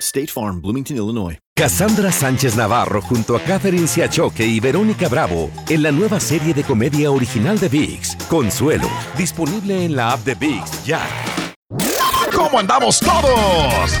State Farm, Bloomington, Illinois. Cassandra Sánchez Navarro junto a Catherine Siachoque y Verónica Bravo en la nueva serie de comedia original de VIX, Consuelo, disponible en la app de VIX ya. ¿Cómo andamos todos?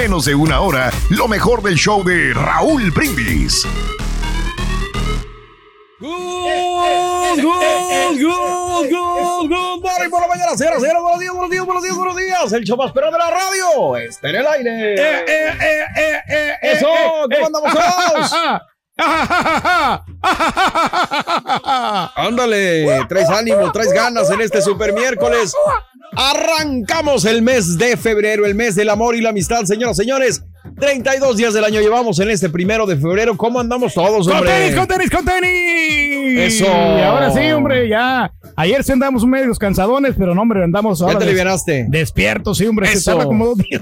menos de una hora lo mejor del show de Raúl Brindis. Good, good, good, good, good morning por la mañana, señoras, señores, buenos días, buenos días, buenos días, buenos días. El show más de la radio está en el aire. Eh, eh, eh, eh, eh, Eso, eh, ¿cómo andamos todos? Ándale, traes ánimo, traes ganas en este super miércoles. Arrancamos el mes de febrero, el mes del amor y la amistad, señoras, señores. 32 días del año llevamos en este primero de febrero. ¿Cómo andamos todos, ¡Con hombre? tenis, con tenis, con tenis! Eso. Y ahora sí, hombre, ya. Ayer sí andamos medios cansadones, pero no, hombre, andamos ¿Ya ahora. te des- alivianaste? Despiertos, sí, hombre. Se Eso. tarda como dos días.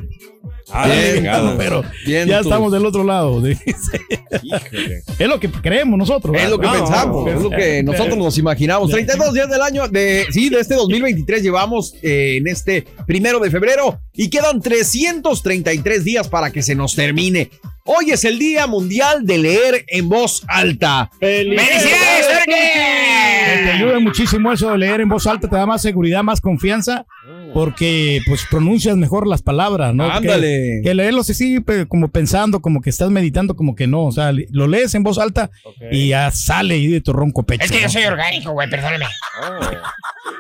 Ah, bien, pero bien ya tú. estamos del otro lado. es lo que creemos nosotros. Es lo que pensamos, no, es lo que nosotros nos imaginamos. 32 días del año, de, sí, de este 2023 llevamos eh, en este primero de febrero y quedan 333 días para que se nos termine. Hoy es el Día Mundial de Leer en Voz Alta. ¡Felicidades, Que te ayuda muchísimo eso de leer en voz alta, te da más seguridad, más confianza, porque pues pronuncias mejor las palabras, ¿no? Ándale. Que, que leerlos así, como pensando, como que estás meditando, como que no, o sea, lo lees en voz alta y ya sale ahí de tu ronco pecho. Es que yo soy orgánico, güey, perdóname.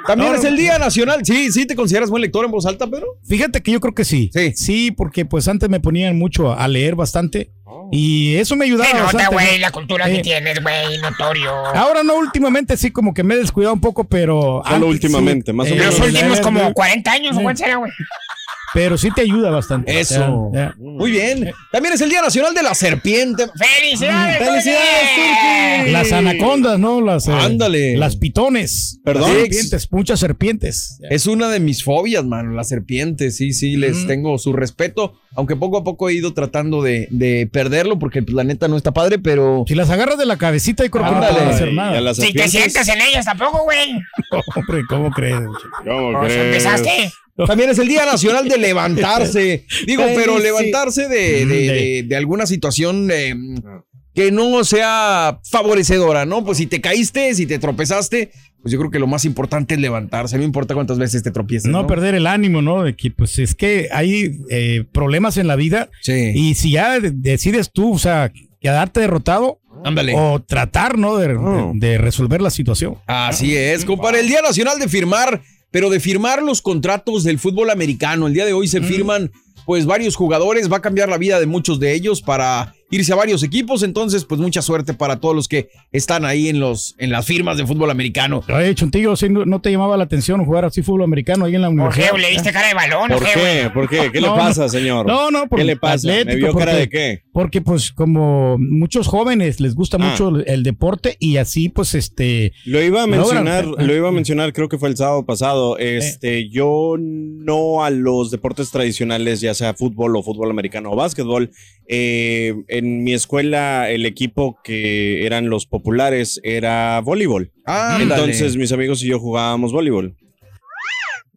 También No, es el Día Nacional. Sí, sí, ¿te consideras buen lector en voz alta, Pedro? Fíjate que yo creo que sí. Sí. Sí, porque pues antes me ponían mucho a leer bastante y eso me ayudaba Se nota, bastante. güey, la cultura Eh, que tienes, güey, notorio. Ahora no, últimamente sí, como que me he descuidado un poco, pero. Solo antes últimamente, sí, más o eh, menos. Los últimos como leer, 40 años, ¿o cuánto será, güey? Pero sí te ayuda bastante. Eso. Muy bien. También es el Día Nacional de la Serpiente. ¡Felicidades! ¡Felicidades, Turki! Las anacondas, ¿no? Las, eh, Ándale. Las pitones. Perdón. Las serpientes, muchas serpientes. Es una de mis fobias, mano, las serpientes. Sí, sí, les tengo su respeto. Aunque poco a poco he ido tratando de, de perderlo porque el planeta no está padre, pero. Si las agarras de la cabecita y que no puedes hacer nada. las Si te sientas en ellas tampoco, güey. Hombre, ¿cómo crees? ¿Cómo Pues crees? empezaste. También es el Día Nacional de levantarse. Digo, pero Sí. levantarse de, de- de- de alguna situación eh, que no sea favorecedora, ¿no? Pues si te caíste, si te tropezaste, pues yo creo que lo más importante es levantarse. No importa cuántas veces te tropieces. No, No, perder el ánimo, ¿no? De que, pues es que hay eh, problemas en la vida Sí. y si ya de- decides tú, o sea, quedarte derrotado Ándale. o tratar, ¿no? De, Oh. de resolver la situación. Así es, compadre. El Día Nacional de firmar, pero de firmar los contratos del fútbol americano. El día de hoy se firman, pues, varios jugadores. Va a cambiar la vida de muchos de ellos para irse a varios equipos. Entonces, pues, mucha suerte para todos los que están ahí en, los, en las firmas de fútbol americano. Oye, Chuntillo, ¿sí no, no te llamaba la atención jugar así fútbol americano ahí en la ¿Por universidad? qué? ¿Le diste cara de balón ¿Por qué? ¿Por qué? ¿Qué le No, pasa, no. señor? No, no, por ¿Qué le pasa? ¿Me atlético, vio cara de qué? Porque pues como muchos jóvenes les gusta Ah. mucho el, deporte y así pues este... Lo iba a mencionar, eh, lo iba a mencionar, creo que fue el sábado pasado. Este, yo no a los deportes tradicionales, ya sea fútbol o fútbol americano o básquetbol. Eh, en mi escuela, el equipo que eran los populares era voleibol. Ah, Entonces, mis amigos y yo jugábamos voleibol.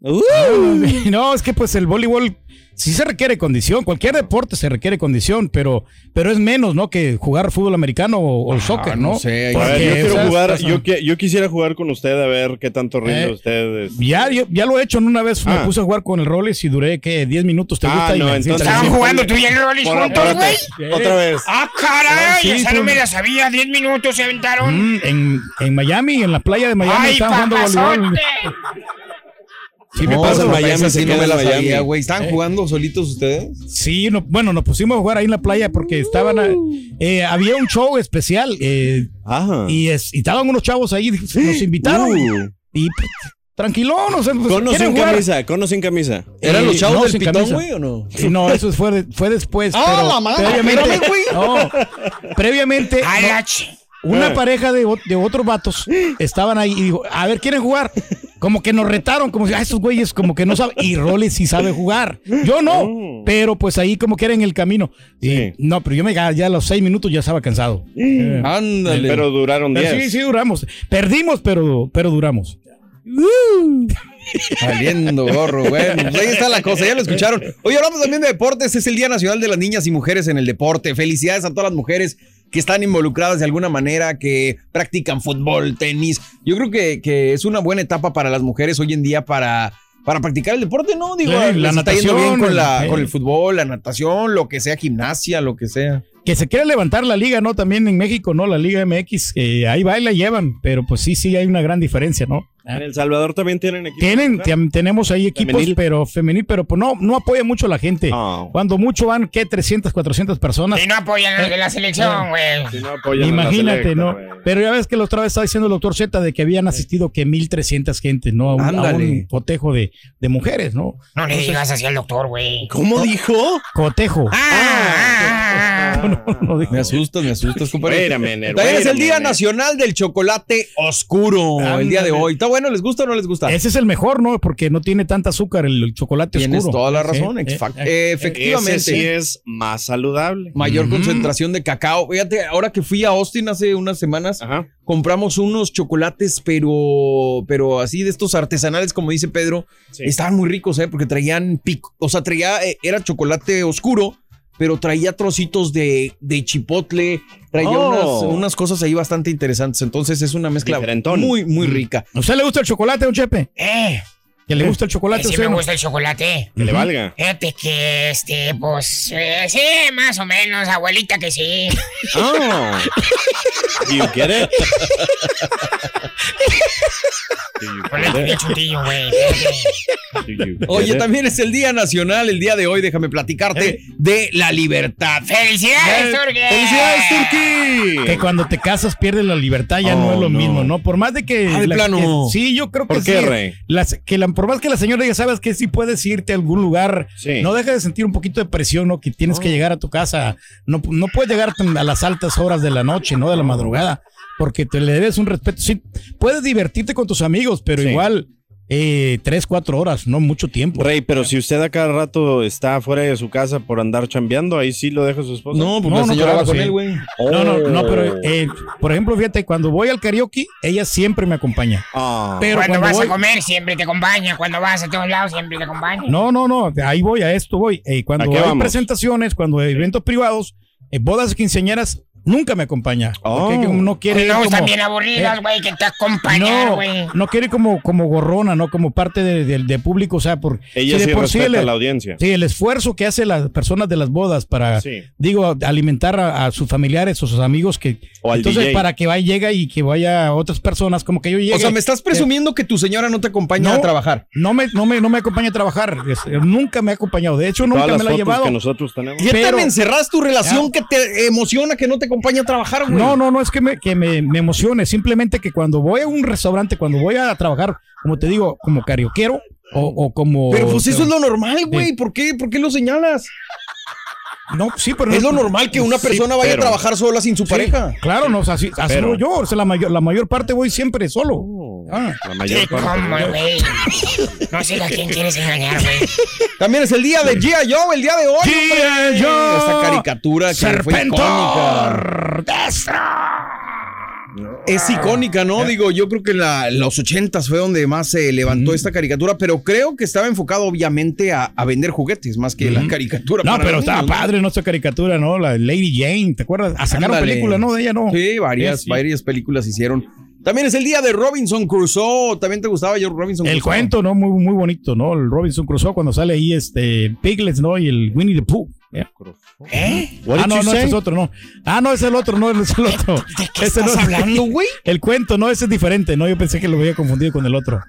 No, es que pues el voleibol sí se requiere condición, cualquier deporte se requiere condición, pero, pero es menos, ¿no? Que jugar fútbol americano o, o soccer, ¿no? no sé, A ver, yo quiero jugar, yo, yo quisiera jugar con usted a ver qué tanto rinde Eh, usted. este. Ya, yo- ya lo he hecho, ¿no? una vez me Ah. puse a jugar con el Rolex y duré, ¿qué? 10 minutos, ¿te Ah, gusta? Y no, me- entonces- ¿Estaban jugando tú y el Rollis juntos, güey? Otra vez. ¡Ah, caray! Sí, Esa sí. no me la sabía. Diez minutos se aventaron. Mm, en, en Miami, en la playa de Miami, ¡Ay, estaban jugando voleibol. Sí, me No, pasa en Miami se no me la Miami. sabía, güey. ¿Estaban Eh. jugando solitos ustedes? Sí, no- bueno, nos pusimos a jugar ahí en la playa porque estaban, a- eh, había un show especial eh, Ajá. y, es- y estaban unos chavos ahí, nos invitaron Uh. y tranquilo, no sé, pues, Con o ¿quieren sin jugar? camisa, con o sin camisa. ¿Eran Eh, los chavos no, del pitón, güey, o no? Sí, no, eso fue, de- fue después. ¡Ah, pero la madre! previamente, güey. no, previamente ¡A no, una Eh. pareja de, de otros vatos estaban ahí y dijo, a ver, ¿quieren jugar? Como que nos retaron, como si, ah, estos güeyes como que no saben. Y Roles sí sabe jugar. Yo no, Mm. pero pues ahí como que era en el camino. Y, Sí. No, pero yo me ya a los seis minutos ya estaba cansado. Eh, Ándale. Pero duraron pero 10. sí, sí duramos. Perdimos, pero, pero duramos. Saliendo gorro, bueno, pues ahí está la cosa, ya lo escucharon. Hoy hablamos también de deportes, es el Día Nacional de las Niñas y Mujeres en el Deporte. Felicidades a todas las mujeres que están involucradas de alguna manera, que practican fútbol, tenis. Yo creo que, que es una buena etapa para las mujeres hoy en día para, para practicar el deporte, ¿no? Digo, Sí, la les está yendo natación, bien con, la, eh. con el fútbol, la natación, lo que sea, gimnasia, lo que sea. Que se quiere levantar la liga, ¿no? También en México, ¿no? La Liga MX, que ahí va y la llevan, pero pues sí, sí hay una gran diferencia, ¿no? En El Salvador también tienen equipos. Tienen, tem- tenemos ahí equipos, Femenil. pero femenil, pero pues no, no apoya mucho la gente. Cuando mucho van, ¿qué? 300, 400 personas. Y no apoyan a los de la selección, güey. Si no apoyan a la Imagínate, selecta, ¿no? güey. Pero ya ves que la otra vez estaba diciendo el doctor Z de que habían asistido que 1300 gente, ¿no? A un, a Ándale. un cotejo de, de mujeres, ¿no? No le digas así al doctor, güey. ¿Cómo dijo? Cotejo. Ah, ah, ah, ah. No, no dijo. Me asustas, me asustas, compadre. Minute, También es el Día. Nacional del Chocolate Oscuro, el día de hoy. ¿Está bueno? ¿Les gusta o no les gusta? Ese es el mejor, ¿no? Porque no tiene tanta azúcar el, el chocolate Tienes oscuro. toda la razón, Sí, ex- eh, eh, efectivamente. Ese sí es más saludable. Mayor concentración de cacao. Fíjate, ahora que fui a Austin hace unas semanas, Ajá. compramos unos chocolates, pero, pero así de estos artesanales, como dice Pedro, Sí. estaban muy ricos, ¿eh? Porque traían pico, o sea, traía, eh, era chocolate oscuro, pero traía trocitos de, de chipotle, traía Oh. unas, unas cosas ahí bastante interesantes. Entonces es una mezcla Diferentón. muy, muy rica. ¿A usted le gusta el chocolate, don Chepe? Eh, ¿Que le gusta el chocolate? que sí me no? gusta el chocolate. Que le valga. Fíjate que, este, pues, eh, sí, más o menos, abuelita que sí. Oh. You get it? Oye, también es el Día Nacional, el día de hoy, déjame platicarte, de la libertad. ¡Felicidades, Turquía! ¡Felicidades, Turquí! Que cuando te casas pierdes la libertad, ya Oh, no es lo no. mismo, ¿no? Por más de que... Ah, de la- plano. que- sí, yo creo que ¿Por qué, sí. Rey? Las- que la, por más que la señora diga, sabes que sí puedes irte a algún lugar, Sí. no deja de sentir un poquito de presión, ¿no? Que tienes que llegar a tu casa, no, no puedes llegar a las altas horas de la noche, ¿no? De la madrugada, porque te le debes un respeto. Sí, puedes divertirte con tus amigos, pero Sí. igual eh, tres, cuatro horas, no mucho tiempo. Rey, pero si usted a cada rato está fuera de su casa por andar chambeando, ahí sí lo deja su esposa. No, pues No, la no, señora claro, va con sí. él, güey. No, no, no, Oh. pero eh, por ejemplo, fíjate, cuando voy al karaoke, ella siempre me acompaña. Ah. Pero Cuando cuando vas voy, a comer, siempre te acompaña. Cuando vas a todos lados, siempre te acompaña. No, no, no, ahí voy, a esto voy. Eh, ¿A cuando hay vamos? presentaciones, cuando hay eventos privados, eh, bodas quinceañeras, nunca me acompaña. Oh. Porque no quiere no, están bien aburridas, eh, güey, que te acompañan, no, güey. no quiere como, como gorrona, ¿no? Como parte de, de- de público, o sea, por Ella si sí de por respeta el- la audiencia. Sí, el esfuerzo que hace las personas de las bodas para, Sí. digo, alimentar a, a sus familiares o sus amigos que O al entonces DJ. para que vaya llega y que vaya a otras personas, como que yo llegue. O sea, me estás presumiendo que tu señora no te acompaña No. a trabajar. no me, no me, no me acompaña a trabajar. Es- nunca me ha acompañado. De hecho, Todas nunca me la ha llevado. que nosotros tenemos. ¿Qué Pero- tan encerras tu relación que te emociona que no te acompaña a trabajar, güey? No, no, no es que me, que me, me emocione, simplemente que cuando voy a un restaurante, cuando voy a trabajar, como te digo, como carioquero o, o como... Pero pues eso es lo normal, güey. ¿Por qué? ¿Por qué lo señalas? No, sí, pero... Es no- lo normal que una Sí, persona vaya pero- a trabajar sola sin su Sí, pareja. Claro, no, o sea, así, así Pero- yo, o sea, la mayor, la mayor parte voy siempre solo. Oh, Ah. La Sí, mayor parte. ¿Cómo, güey? No sé a quién quieres engañar, güey. También es el día de G.I. Joe, el día de hoy. G.I. Joe. Esta caricatura que fue icónica. Serpentor. Es icónica, ¿no? Digo, yo creo que en la- los ochentas fue donde más se levantó esta caricatura, pero creo que estaba enfocado obviamente a, a vender juguetes más que la caricatura. No, pero estaba padre, ¿no? Esta caricatura, ¿no? La Lady Jane, ¿te acuerdas? A sacar Ándale. película, ¿no? De ella, ¿no. Sí, varias, Sí, sí. varias películas hicieron. También es el día de Robinson Crusoe. ¿También te gustaba yo Robinson El Crusoe? cuento, ¿no? Muy, muy bonito, ¿no? El Robinson Crusoe cuando sale ahí este Piglets, ¿no? Y el Winnie the Pooh. ¿Eh? ¿Eh? Ah, no, no, ese es otro, no. Ah, no, es el otro, no, es el otro. ¿De qué Ese estás no es- hablando, güey? El cuento, no, ese es diferente, ¿no? Yo pensé que lo había confundido con el otro.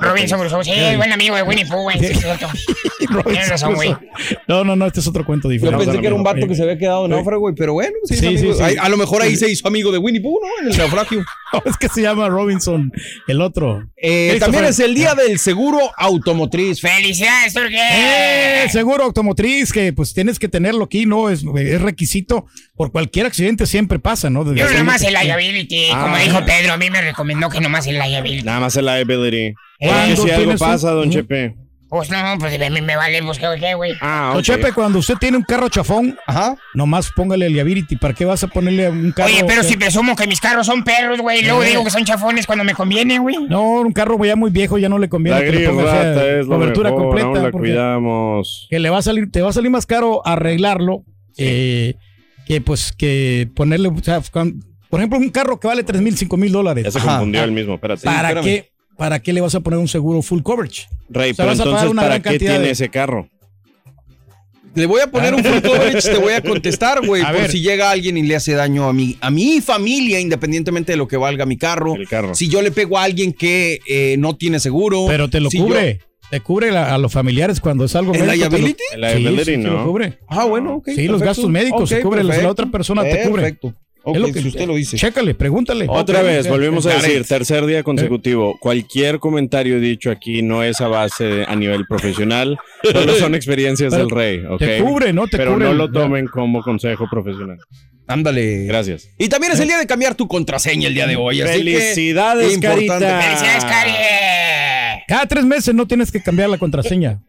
Robinson Crusoe, sí, buen amigo de Winnie Pooh, güey. Tienes razón, güey. No, no, no, este es otro cuento Yo diferente. pensé que era un vato que se había quedado en náufrago, güey, pero bueno, sí, es Sí, amigo. sí, sí. Ay, A lo mejor ahí se hizo amigo de Winnie Pooh, ¿no? En el naufragio. No, es que se llama Robinson, el otro. Eh, también es el día del seguro automotriz. ¡Felicidades, Turquía! Eh, seguro automotriz que pues tienes que tenerlo aquí, ¿no? Es, es requisito. Por cualquier accidente siempre pasa, ¿no? Yo Desde- nomás el liability, como Ah. dijo Pedro, a mí me recomendó que nomás el liability. Nada más el liability. ¿Cuándo Porque si algo un- pasa, don. Chepe. Pues no, pues a mí me vale, pues qué, güey. Ah, Don ok. Chepe, cuando usted tiene un carro chafón, Ajá. nomás póngale el liability. ¿Para qué vas a ponerle un carro? Oye, pero que- si presumo que mis carros son perros, güey, luego Eh. digo que son chafones cuando me conviene, güey. No, un carro ya muy viejo ya no le conviene La que le rata es lo cobertura mejor, completa. la cuidamos. que le va a salir, te va a salir más caro arreglarlo eh, que pues que ponerle, o sea, por ejemplo, un carro que vale 3 mil, 5 mil dólares. Ya se Ajá. confundió el mismo, espérate. ¿Para qué? ¿Para qué le vas a poner un seguro full coverage? Rey, O sea, pero vas a pagar entonces, una ¿para gran qué cantidad tiene de- ese carro? Le voy a poner un full coverage, te voy a contestar, güey, por ver. si llega alguien y le hace daño a mi, a mi familia, independientemente de lo que valga mi carro. El carro. Si yo le pego a alguien que eh, no tiene seguro. Pero te lo si yo- cubre. Te cubre la- a los familiares cuando es algo ¿El médico, lo- liability? El liability, sí, sí, ¿no? lo cubre. Ah, bueno, ok. Sí, los gastos médicos se Ok, cubren, la otra persona te cubre. Perfecto. Es lo que si usted lo dice. Chécale, pregúntale. Otra vez, volvemos a decir, tercer día consecutivo. Cualquier comentario dicho aquí no es a base de- a nivel profesional, solo son experiencias Pero del rey, ¿ok? te cubre, ¿no? Te Pero cubre no lo tomen como consejo profesional. Ándale. Gracias. Y también es el día de cambiar tu contraseña el día de hoy. así que, Felicidades. Carita. ¡Felicidades, Cari! Cada tres meses no tienes que cambiar la contraseña.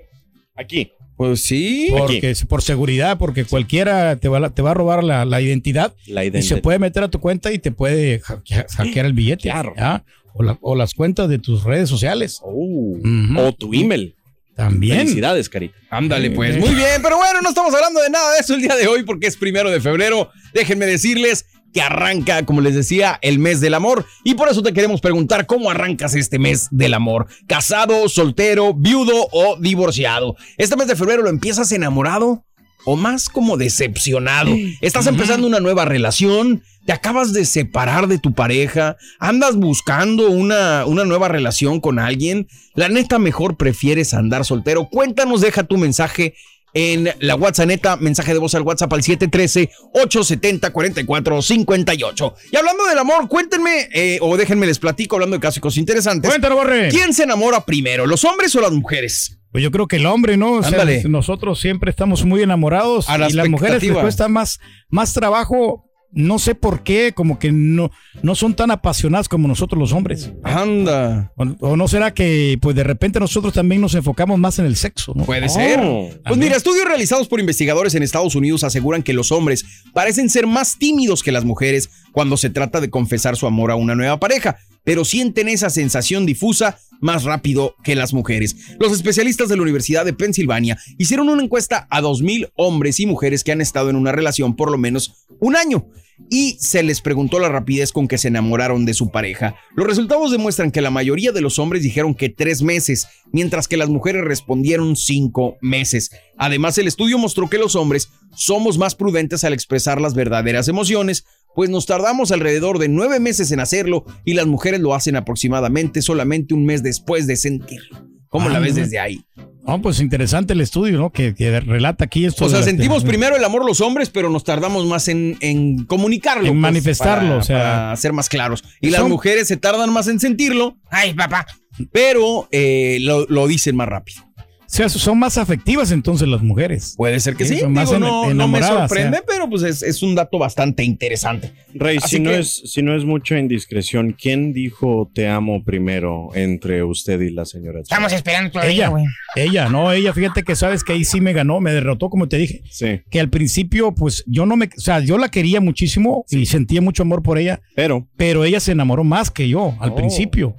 Aquí. Pues sí. Porque, por seguridad, porque cualquiera te va, a- te va a robar la, la identidad La y se puede meter a tu cuenta y te puede hackear, hackear el billete. Claro. ¿ya? O, la- o las cuentas de tus redes sociales. Oh. O tu email. También. Felicidades, Carita. Ándale, pues. Muy bien, pero bueno, no estamos hablando de nada de eso el día de hoy porque es primero de febrero. Déjenme decirles que arranca, como les decía, el mes del amor. Y por eso te queremos preguntar cómo arrancas este mes del amor. ¿Casado, soltero, viudo o divorciado? Este mes de febrero lo empiezas enamorado o más como decepcionado. Estás empezando una nueva relación, te acabas de separar de tu pareja, andas buscando una, una nueva relación con alguien. La neta, mejor prefieres andar soltero. Cuéntanos, deja tu mensaje en la WhatsApp neta, mensaje de voz al WhatsApp al 713-870-4458. Y hablando del amor, cuéntenme, eh, o déjenme les platico, hablando de casos y cosas interesantes. Cuéntanos, Borre. ¿Quién se enamora primero, los hombres o las mujeres? Pues yo creo que el hombre, ¿no? O sea, nosotros siempre estamos muy enamorados A la y las mujeres les cuesta más, más trabajo. No sé por qué, como que no, no son tan apasionadas como nosotros los hombres. Anda. O, o no será que pues de repente nosotros también nos enfocamos más en el sexo, ¿no? Puede Oh. ser. Pues mira, estudios realizados por investigadores en Estados Unidos aseguran que los hombres parecen ser más tímidos que las mujeres cuando se trata de confesar su amor a una nueva pareja, pero sienten esa sensación difusa más rápido que las mujeres. Los especialistas de la Universidad de Pensilvania hicieron una encuesta a 2.000 hombres y mujeres que han estado en una relación por lo menos un año y se les preguntó la rapidez con que se enamoraron de su pareja. Los resultados demuestran que la mayoría de los hombres dijeron que tres meses, mientras que las mujeres respondieron cinco meses. Además, el estudio mostró que los hombres somos más prudentes al expresar las verdaderas emociones, pues nos tardamos alrededor de nueve meses en hacerlo y las mujeres lo hacen aproximadamente solamente un mes después de sentirlo. ¿Cómo la Ah, ves no. desde ahí? No, pues interesante el estudio, ¿no? Que, que relata aquí esto. O sea, de la- sentimos primero el amor los hombres, pero nos tardamos más en, en comunicarlo. En pues, manifestarlo, para- o sea. para ser más claros. Y las mujeres se tardan más en sentirlo, Ay, papá. pero eh, lo, lo dicen más rápido. O sea, son más afectivas entonces las mujeres. Puede ser que sí, son más digo, en- no, no me enamoradas, sorprende, ¿eh? pero pues es, es un dato bastante interesante. Rey, Así si no, es, si no es mucha indiscreción, ¿quién dijo te amo primero entre usted y la señora? Estamos esperando todavía, Ella, güey. ella, no, ella, fíjate que sabes que ahí sí me ganó, me derrotó, como te dije. Sí. Que al principio, pues yo no me, o sea, yo la quería muchísimo y sentía mucho amor por ella, Pero, pero ella se enamoró más que yo al Oh. principio.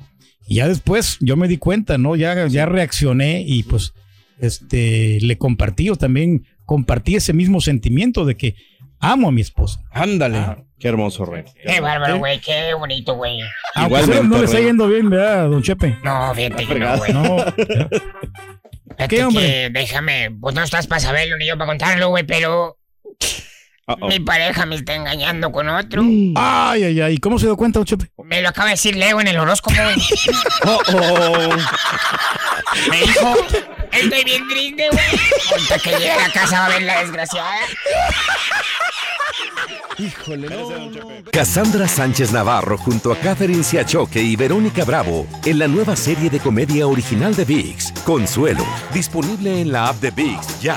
Y ya después yo me di cuenta, ¿no? Ya, ya reaccioné y pues este le compartí, yo también compartí ese mismo sentimiento de que amo a mi esposa. Ándale. qué hermoso, Rey. Qué bárbaro, güey. Qué bonito, güey. Aunque Igualmente, no le está yendo bien, ¿verdad, don Chepe? No, fíjate que no, güey. No. ¿Qué, hombre? que déjame, pues no estás para saberlo ni yo para contarlo, güey, pero Uh-oh. mi pareja me está engañando con otro. Ay, ay, ay. ¿Cómo se dio cuenta, Chepe? Me lo acaba de decir Leo en el horóscopo, güey. Oh, Me dijo, estoy bien triste, güey. Ahorita que llegue a la casa va a ver la desgraciada. Híjole, no. Cassandra Sánchez Navarro junto a Catherine Siachoque y Verónica Bravo en la nueva serie de comedia original de VIX, Consuelo, disponible en la app de VIX ya.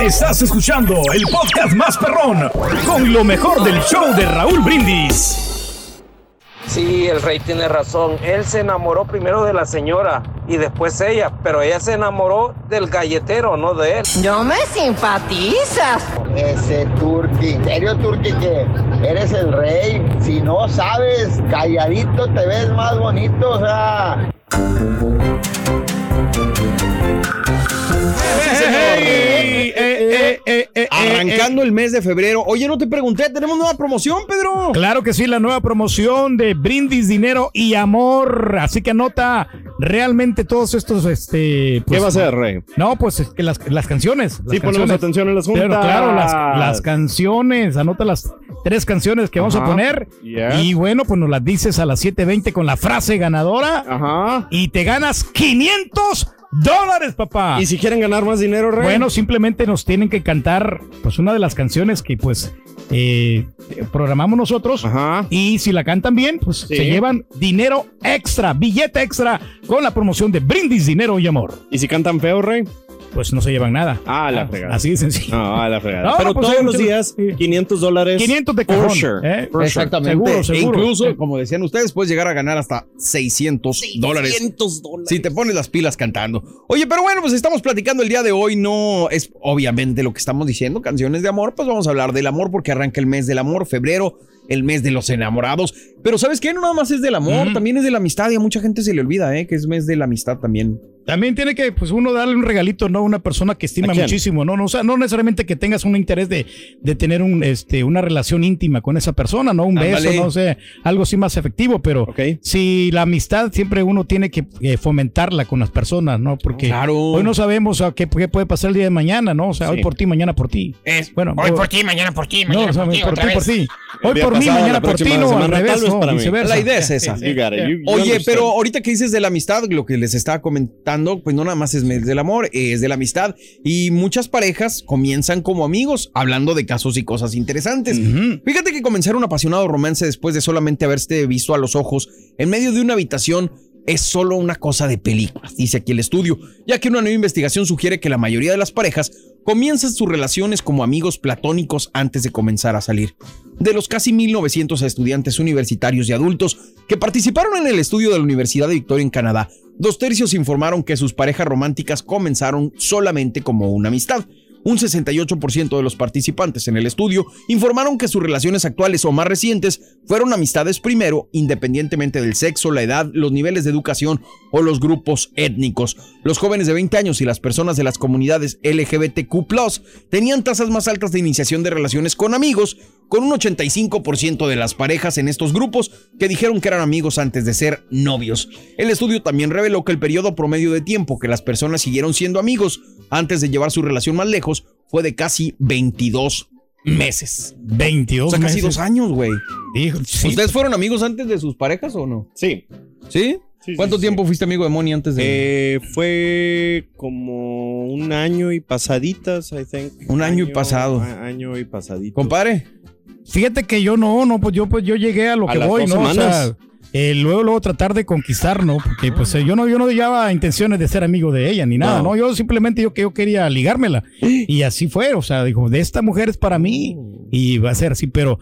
Estás escuchando el podcast más perrón con lo mejor del show de Raúl Brindis. Sí, el rey tiene razón. Él se enamoró primero de la señora y después ella, pero ella se enamoró del galletero, no de él. No me simpatizas. Ese Turki, ¿en serio Turki que eres el rey? Si no sabes, calladito te ves más bonito, o sea. Arrancando el mes de febrero. Oye, no te pregunté, tenemos nueva promoción, Pedro. Claro que sí, la nueva promoción de Brindis, Dinero y Amor. Así que anota realmente todos estos, este... ¿Qué va a ser, Rey? No, pues es que las, las canciones. las Sí, ponemos canciones. atención en las juntas. claro, las, las canciones. Anota las tres canciones que vamos a poner. Y bueno, pues nos las dices a las 7.20 con la frase ganadora. Ajá. Y te ganas 500 dólares, papá. ¿Y si quieren ganar más dinero, Rey? Bueno, simplemente nos tienen que cantar pues una de las canciones que pues eh, programamos nosotros y si la cantan bien pues Sí. se llevan dinero extra, billete extra con la promoción de Brindis Dinero y Amor. ¿Y si cantan feo, Rey? Pues no se llevan nada. Ah, la fregada. Así de sencillo. No, a la fregada. No, Pero pues todos los días, 500 dólares. 500 de for cajón, sure. ¿eh? Exactamente. Seguro, E incluso, Sí. como decían ustedes, puedes llegar a ganar hasta 600 dólares. 600 dólares. Si te pones las pilas cantando. Oye, pero bueno, pues estamos platicando el día de hoy. No es obviamente lo que estamos diciendo, canciones de amor. Pues vamos a hablar del amor porque arranca el mes del amor, febrero, el mes de los enamorados. Pero ¿sabes qué? No nada más es del amor, también es de la amistad. Y a mucha gente se le olvida, ¿eh? Que es mes de la amistad también. También tiene que, pues, uno darle un regalito, ¿no? A una persona que estima muchísimo, ¿no? no o sea, no necesariamente que tengas un interés de, de tener un, este, una relación íntima con esa persona, ¿no? Un beso, Ándale. no sé, algo así más efectivo, pero si la amistad siempre uno tiene que eh, fomentarla con las personas, ¿no? Porque Claro. hoy no sabemos a qué, qué puede pasar el día de mañana, ¿no? O sea, hoy por ti, mañana por ti. Es, Bueno, hoy o- por ti, mañana por ti, No, mañana o sea, por ti, por ti, por vez. ti. Hoy por mí, mañana por ti, no, al revés, no, viceversa. La idea es esa. sí, You got it. sí. You- you Oye, understand. pero ahorita que dices de la amistad, lo que les estaba comentando, pues no nada más es mes del amor, es de la amistad. Y muchas parejas comienzan como amigos, hablando de casos y cosas interesantes. Fíjate que comenzar un apasionado romance después de solamente haberse visto a los ojos en medio de una habitación es solo una cosa de películas, dice aquí el estudio, ya que una nueva investigación sugiere que la mayoría de las parejas comienzan sus relaciones como amigos platónicos antes de comenzar a salir. De los casi 1900 estudiantes universitarios y adultos que participaron en el estudio de la Universidad de Victoria en Canadá, dos tercios informaron que sus parejas románticas comenzaron solamente como una amistad. Un 68% de los participantes en el estudio informaron que sus relaciones actuales o más recientes fueron amistades primero, independientemente del sexo, la edad, los niveles de educación o los grupos étnicos. Los jóvenes de 20 años y las personas de las comunidades LGBTQ tenían tasas más altas de iniciación de relaciones con amigos, con un 85% de las parejas en estos grupos que dijeron que eran amigos antes de ser novios. El estudio también reveló que el periodo promedio de tiempo que las personas siguieron siendo amigos antes de llevar su relación más lejos fue de casi 22 meses. 22 O sea, casi meses. dos años, güey. sí. ¿Ustedes fueron amigos antes de sus parejas o no? Sí. ¿Sí? ¿Cuánto tiempo fuiste amigo de Moni antes de...? Eh, fue como un año y pasaditas, I think. Un año y pasado. Año y pasadito. Compadre. Fíjate que yo no, no, pues yo pues yo llegué a lo A que las voy, dos ¿no? O sea, semanas. Eh, luego, luego tratar de conquistar, ¿no? Porque pues eh, yo no, yo no llevaba intenciones de ser amigo de ella ni nada, No. ¿no? Yo simplemente yo que yo quería ligármela. Y así fue, o sea, dijo, de esta mujer es para mí y va a ser así, pero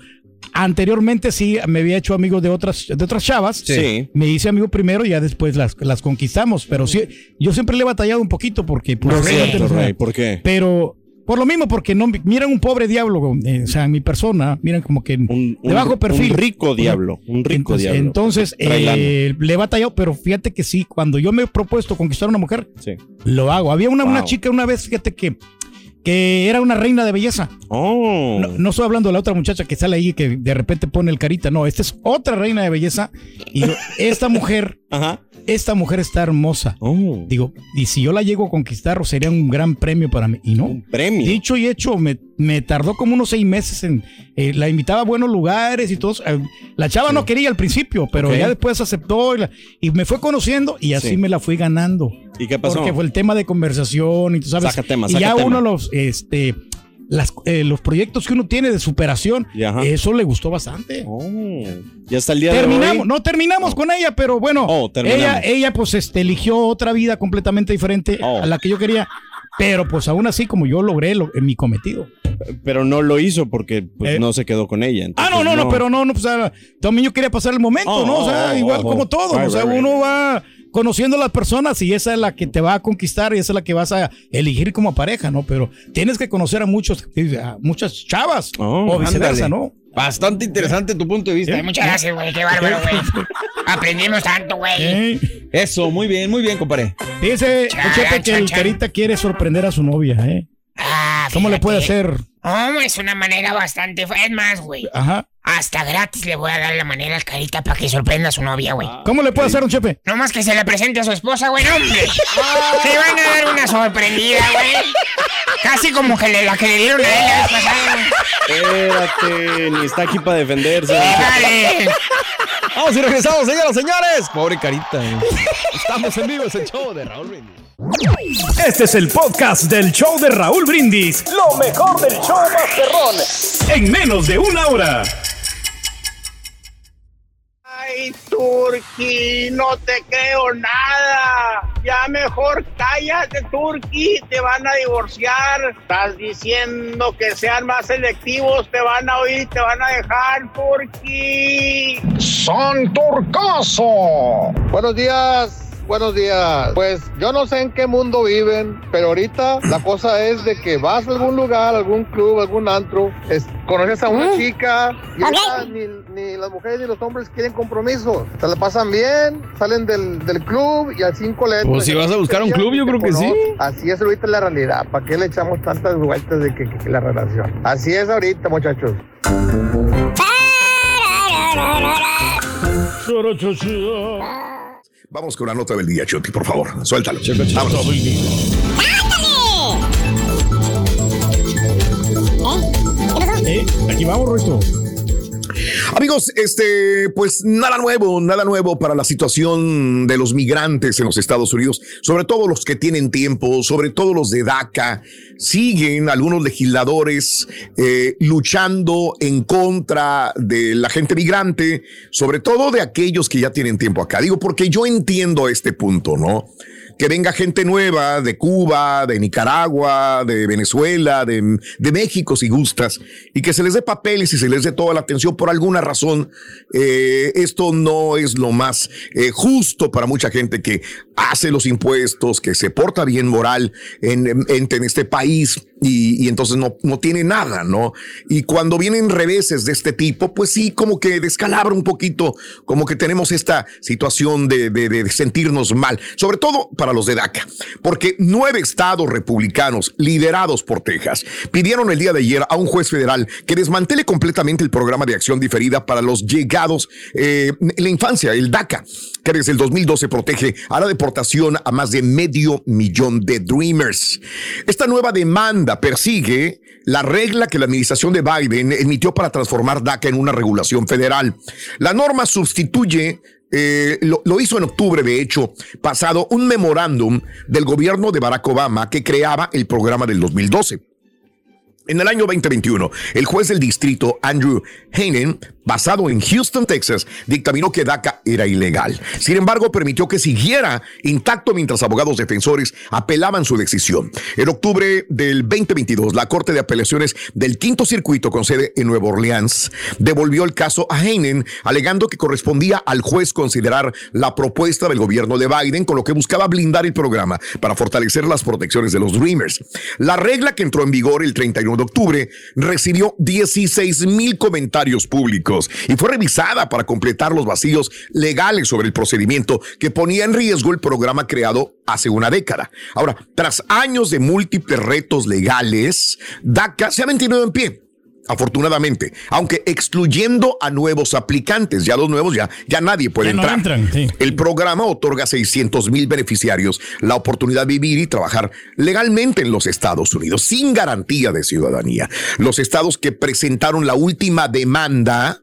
anteriormente sí me había hecho amigo de otras, de otras chavas. Sí. Me hice amigo primero y ya después las, las conquistamos. Pero sí, yo siempre le he batallado un poquito porque pues, No cierto, Rey, ¿por qué? Pero por lo mismo, porque no miran un pobre diablo, eh, o sea, mi persona, miran como que Un- de bajo perfil. Un rico diablo. Un rico entonces, diablo. entonces, eh, le he batallado, pero fíjate que sí, cuando yo me he propuesto conquistar a una mujer, Sí. lo hago. Había una, una chica una vez, fíjate que, que era una reina de belleza. Oh. No, no estoy hablando de la otra muchacha que sale ahí que de repente pone el carita. No, esta es otra reina de belleza. Y esta mujer, esta mujer está hermosa. Oh. Digo, y si yo la llego a conquistar, sería un gran premio para mí. Y no. premio. Dicho y hecho, me, me tardó como unos seis meses en. eh, la invitaba a buenos lugares y todo. Eh, La chava no quería al principio, pero ya después aceptó y, la- y me fue conociendo y así Sí. me la fui ganando. ¿Y qué pasó? Porque fue el tema de conversación y tú sabes. Saca tema, y saca ya tema. uno los, este, las, eh, los proyectos que uno tiene de superación, eso le gustó bastante. Oh. Y hasta el día terminamos, de hoy. no terminamos con ella, pero bueno, Oh, ella, ella pues este, eligió otra vida completamente diferente Oh. a la que yo quería. Pero pues aún así, como yo logré lo- mi cometido. Pero no lo hizo porque pues, Eh. no se quedó con ella. Ah, no, no, no, pero no, no, pues ah, también yo quería pasar el momento, Oh, ¿no? O sea, oh, igual oh, como oh. todo, o sea, uno va conociendo a las personas y esa es la que te va a conquistar y esa es la que vas a elegir como pareja, ¿no? Pero tienes que conocer a muchos, a muchas chavas o viceversa, Ándale. ¿no? Bastante interesante tu punto de vista. Muchas gracias, güey. Qué bárbaro, güey. Aprendimos tanto, güey. Eso, muy bien, muy bien, compadre. Dice Chepe, que chan, el chan. Carita quiere sorprender a su novia, ¿eh? Ah, ¿Cómo le puede hacer? Oh, es una manera bastante. Es más, güey. Ajá. Hasta gratis le voy a dar la manera al carita para que sorprenda a su novia, güey. ¿Cómo le puede hacer, Don Chepe? No más que se le presente a su esposa, güey, no, hombre. Se van a dar una sorprendida, güey. Casi como que le, la que le dieron a él la vez pasada, güey. Espérate, ni está aquí para defenderse. Dale. Vamos y regresamos, señoras, señores. Pobre carita. güey. Estamos en vivo, es el show de Raúl Brindis. Este es el podcast del show de Raúl Brindis. Lo mejor del show Masterrón. En menos de una hora. Ay, Turki, no te creo nada. Ya mejor cállate, Turki, te van a divorciar. Estás diciendo que sean más selectivos, te van a oír, te van a dejar, Turki. Son Turcaso. Buenos días. Buenos días. Pues yo no sé en qué mundo viven, pero ahorita la cosa es de que vas a algún lugar, algún club, algún antro, es- conoces a una chica y ahorita ni, ni las mujeres ni los hombres quieren compromiso. Se la pasan bien, salen del, del club y al cinco letras. Pues si vas a buscar un club, yo creo que sí. Así es ahorita la realidad. ¿Para qué le echamos tantas vueltas de que, que la relación? Así es ahorita, muchachos. Vamos con la nota del día, Chucky, por favor. Suéltalo. Vámonos. Eh, aquí vamos, Ruito. Amigos, este, pues nada nuevo, nada nuevo para la situación de los migrantes en los Estados Unidos, sobre todo los que tienen tiempo, sobre todo los de DACA. Siguen algunos legisladores eh, luchando en contra de la gente migrante, sobre todo de aquellos que ya tienen tiempo acá. Digo, porque yo entiendo este punto, ¿no? Que venga gente nueva de Cuba, de Nicaragua, de Venezuela, de, de México, si gustas, y que se les dé papeles y se les dé toda la atención por alguna razón. eh, esto no es lo más eh, justo para mucha gente que hace los impuestos, que se porta bien moral en, en- en este país y, entonces no, no tiene nada, ¿no? Y cuando vienen reveses de este tipo, pues sí, como que descalabra un poquito, como que tenemos esta situación de, de- sentirnos mal, sobre todo para los de DACA, porque nueve estados republicanos liderados por Texas pidieron el día de ayer a un juez federal que desmantele completamente el programa de acción diferida para los llegados eh, la infancia, el DACA, que desde el 2012 protege a la deportación a más de medio millón de Dreamers. Esta nueva demanda persigue la regla que la administración de Biden emitió para transformar DACA en una regulación federal. La norma sustituye eh, lo, lo hizo en octubre, de hecho, pasado un memorándum del gobierno de Barack Obama que creaba el programa del 2012. En el año 2021, el juez del distrito Andrew Heinen, basado en Houston, Texas, dictaminó que DACA era ilegal. Sin embargo, permitió que siguiera intacto mientras abogados defensores apelaban su decisión. En octubre del 2022, la Corte de Apelaciones del Quinto Circuito con sede en Nueva Orleans devolvió el caso a Heinen, alegando que correspondía al juez considerar la propuesta del gobierno de Biden, con lo que buscaba blindar el programa para fortalecer las protecciones de los Dreamers. La regla que entró en vigor el 31 de octubre recibió 16 mil comentarios públicos y fue revisada para completar los vacíos legales sobre el procedimiento que ponía en riesgo el programa creado hace una década. Ahora, tras años de múltiples retos legales, DACA se ha mantenido en pie. Afortunadamente, aunque excluyendo a nuevos aplicantes, ya los nuevos ya, ya nadie puede Ya no entrar. entran, sí. El programa otorga a 600 mil beneficiarios la oportunidad de vivir y trabajar legalmente en los Estados Unidos sin garantía de ciudadanía. Los estados que presentaron la última demanda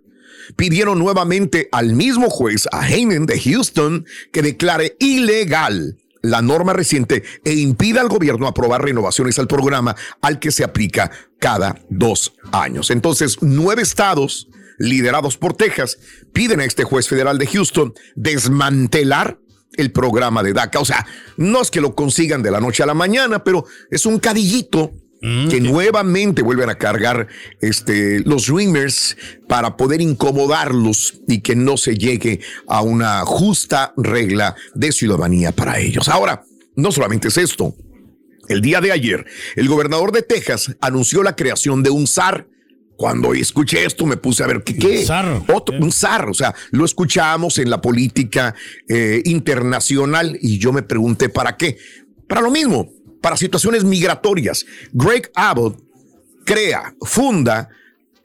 pidieron nuevamente al mismo juez, a Heinen de Houston, que declare ilegal la norma reciente e impida al gobierno aprobar renovaciones al programa al que se aplica cada dos años. Entonces, nueve estados liderados por Texas piden a este juez federal de Houston desmantelar el programa de DACA. O sea, no es que lo consigan de la noche a la mañana, pero es un cadillito que nuevamente vuelven a cargar este, los Dreamers para poder incomodarlos y que no se llegue a una justa regla de ciudadanía para ellos. Ahora, no solamente es esto. El día de ayer, el gobernador de Texas anunció la creación de un SAR. Cuando escuché esto me puse a ver qué, qué? Otro, un SAR, o sea, lo escuchamos en la política eh, internacional y yo me pregunté para qué. Para lo mismo, para situaciones migratorias. Greg Abbott crea, funda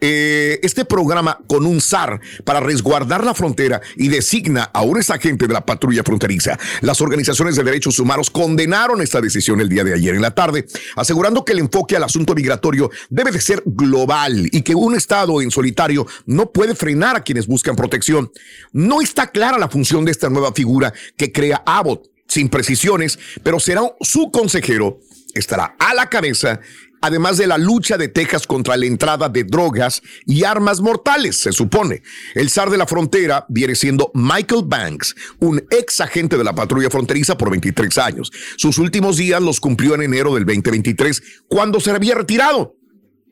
eh, este programa con un SAR para resguardar la frontera y designa a un agente de la patrulla fronteriza. Las organizaciones de derechos humanos condenaron esta decisión el día de ayer en la tarde, asegurando que el enfoque al asunto migratorio debe de ser global y que un Estado en solitario no puede frenar a quienes buscan protección. No está clara la función de esta nueva figura que crea Abbott, sin precisiones, pero será su consejero, estará a la cabeza además de la lucha de Texas contra la entrada de drogas y armas mortales, se supone. El zar de la frontera viene siendo Michael Banks, un ex agente de la patrulla fronteriza por 23 años. Sus últimos días los cumplió en enero del 2023, cuando se había retirado.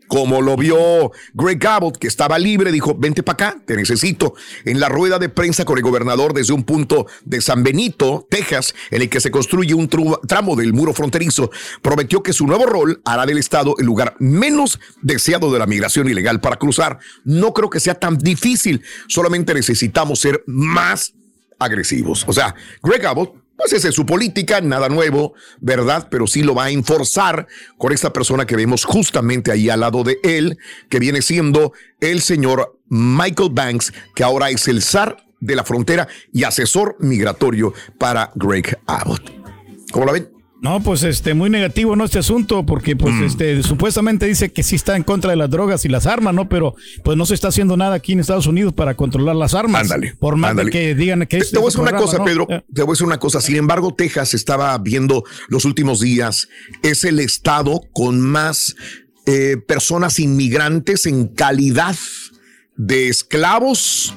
Como lo vio Greg Abbott, que estaba libre, dijo, vente para acá, te necesito. En la rueda de prensa con el gobernador desde un punto de San Benito, Texas, en el que se construye un tramo del muro fronterizo, prometió que su nuevo rol hará del Estado el lugar menos deseado de la migración ilegal para cruzar. No creo que sea tan difícil, solamente necesitamos ser más agresivos. O sea, Greg Abbott pues esa es su política, nada nuevo, ¿verdad? Pero sí lo va a enforzar con esta persona que vemos justamente ahí al lado de él, que viene siendo el señor Michael Banks, que ahora es el zar de la frontera y asesor migratorio para Greg Abbott. ¿Cómo la ven? No, pues este, muy negativo, ¿no? Este asunto, porque pues Mm. este, supuestamente dice que sí está en contra de las drogas y las armas, ¿no? Pero pues no se está haciendo nada aquí en Estados Unidos para controlar las armas. Ándale. Por más de ándale. que digan que Te, es te voy a decir una cosa, ¿no? Pedro. Eh, Te voy a decir una cosa. Sin embargo, Texas estaba viendo los últimos días, es el estado con más eh, personas inmigrantes en calidad de esclavos.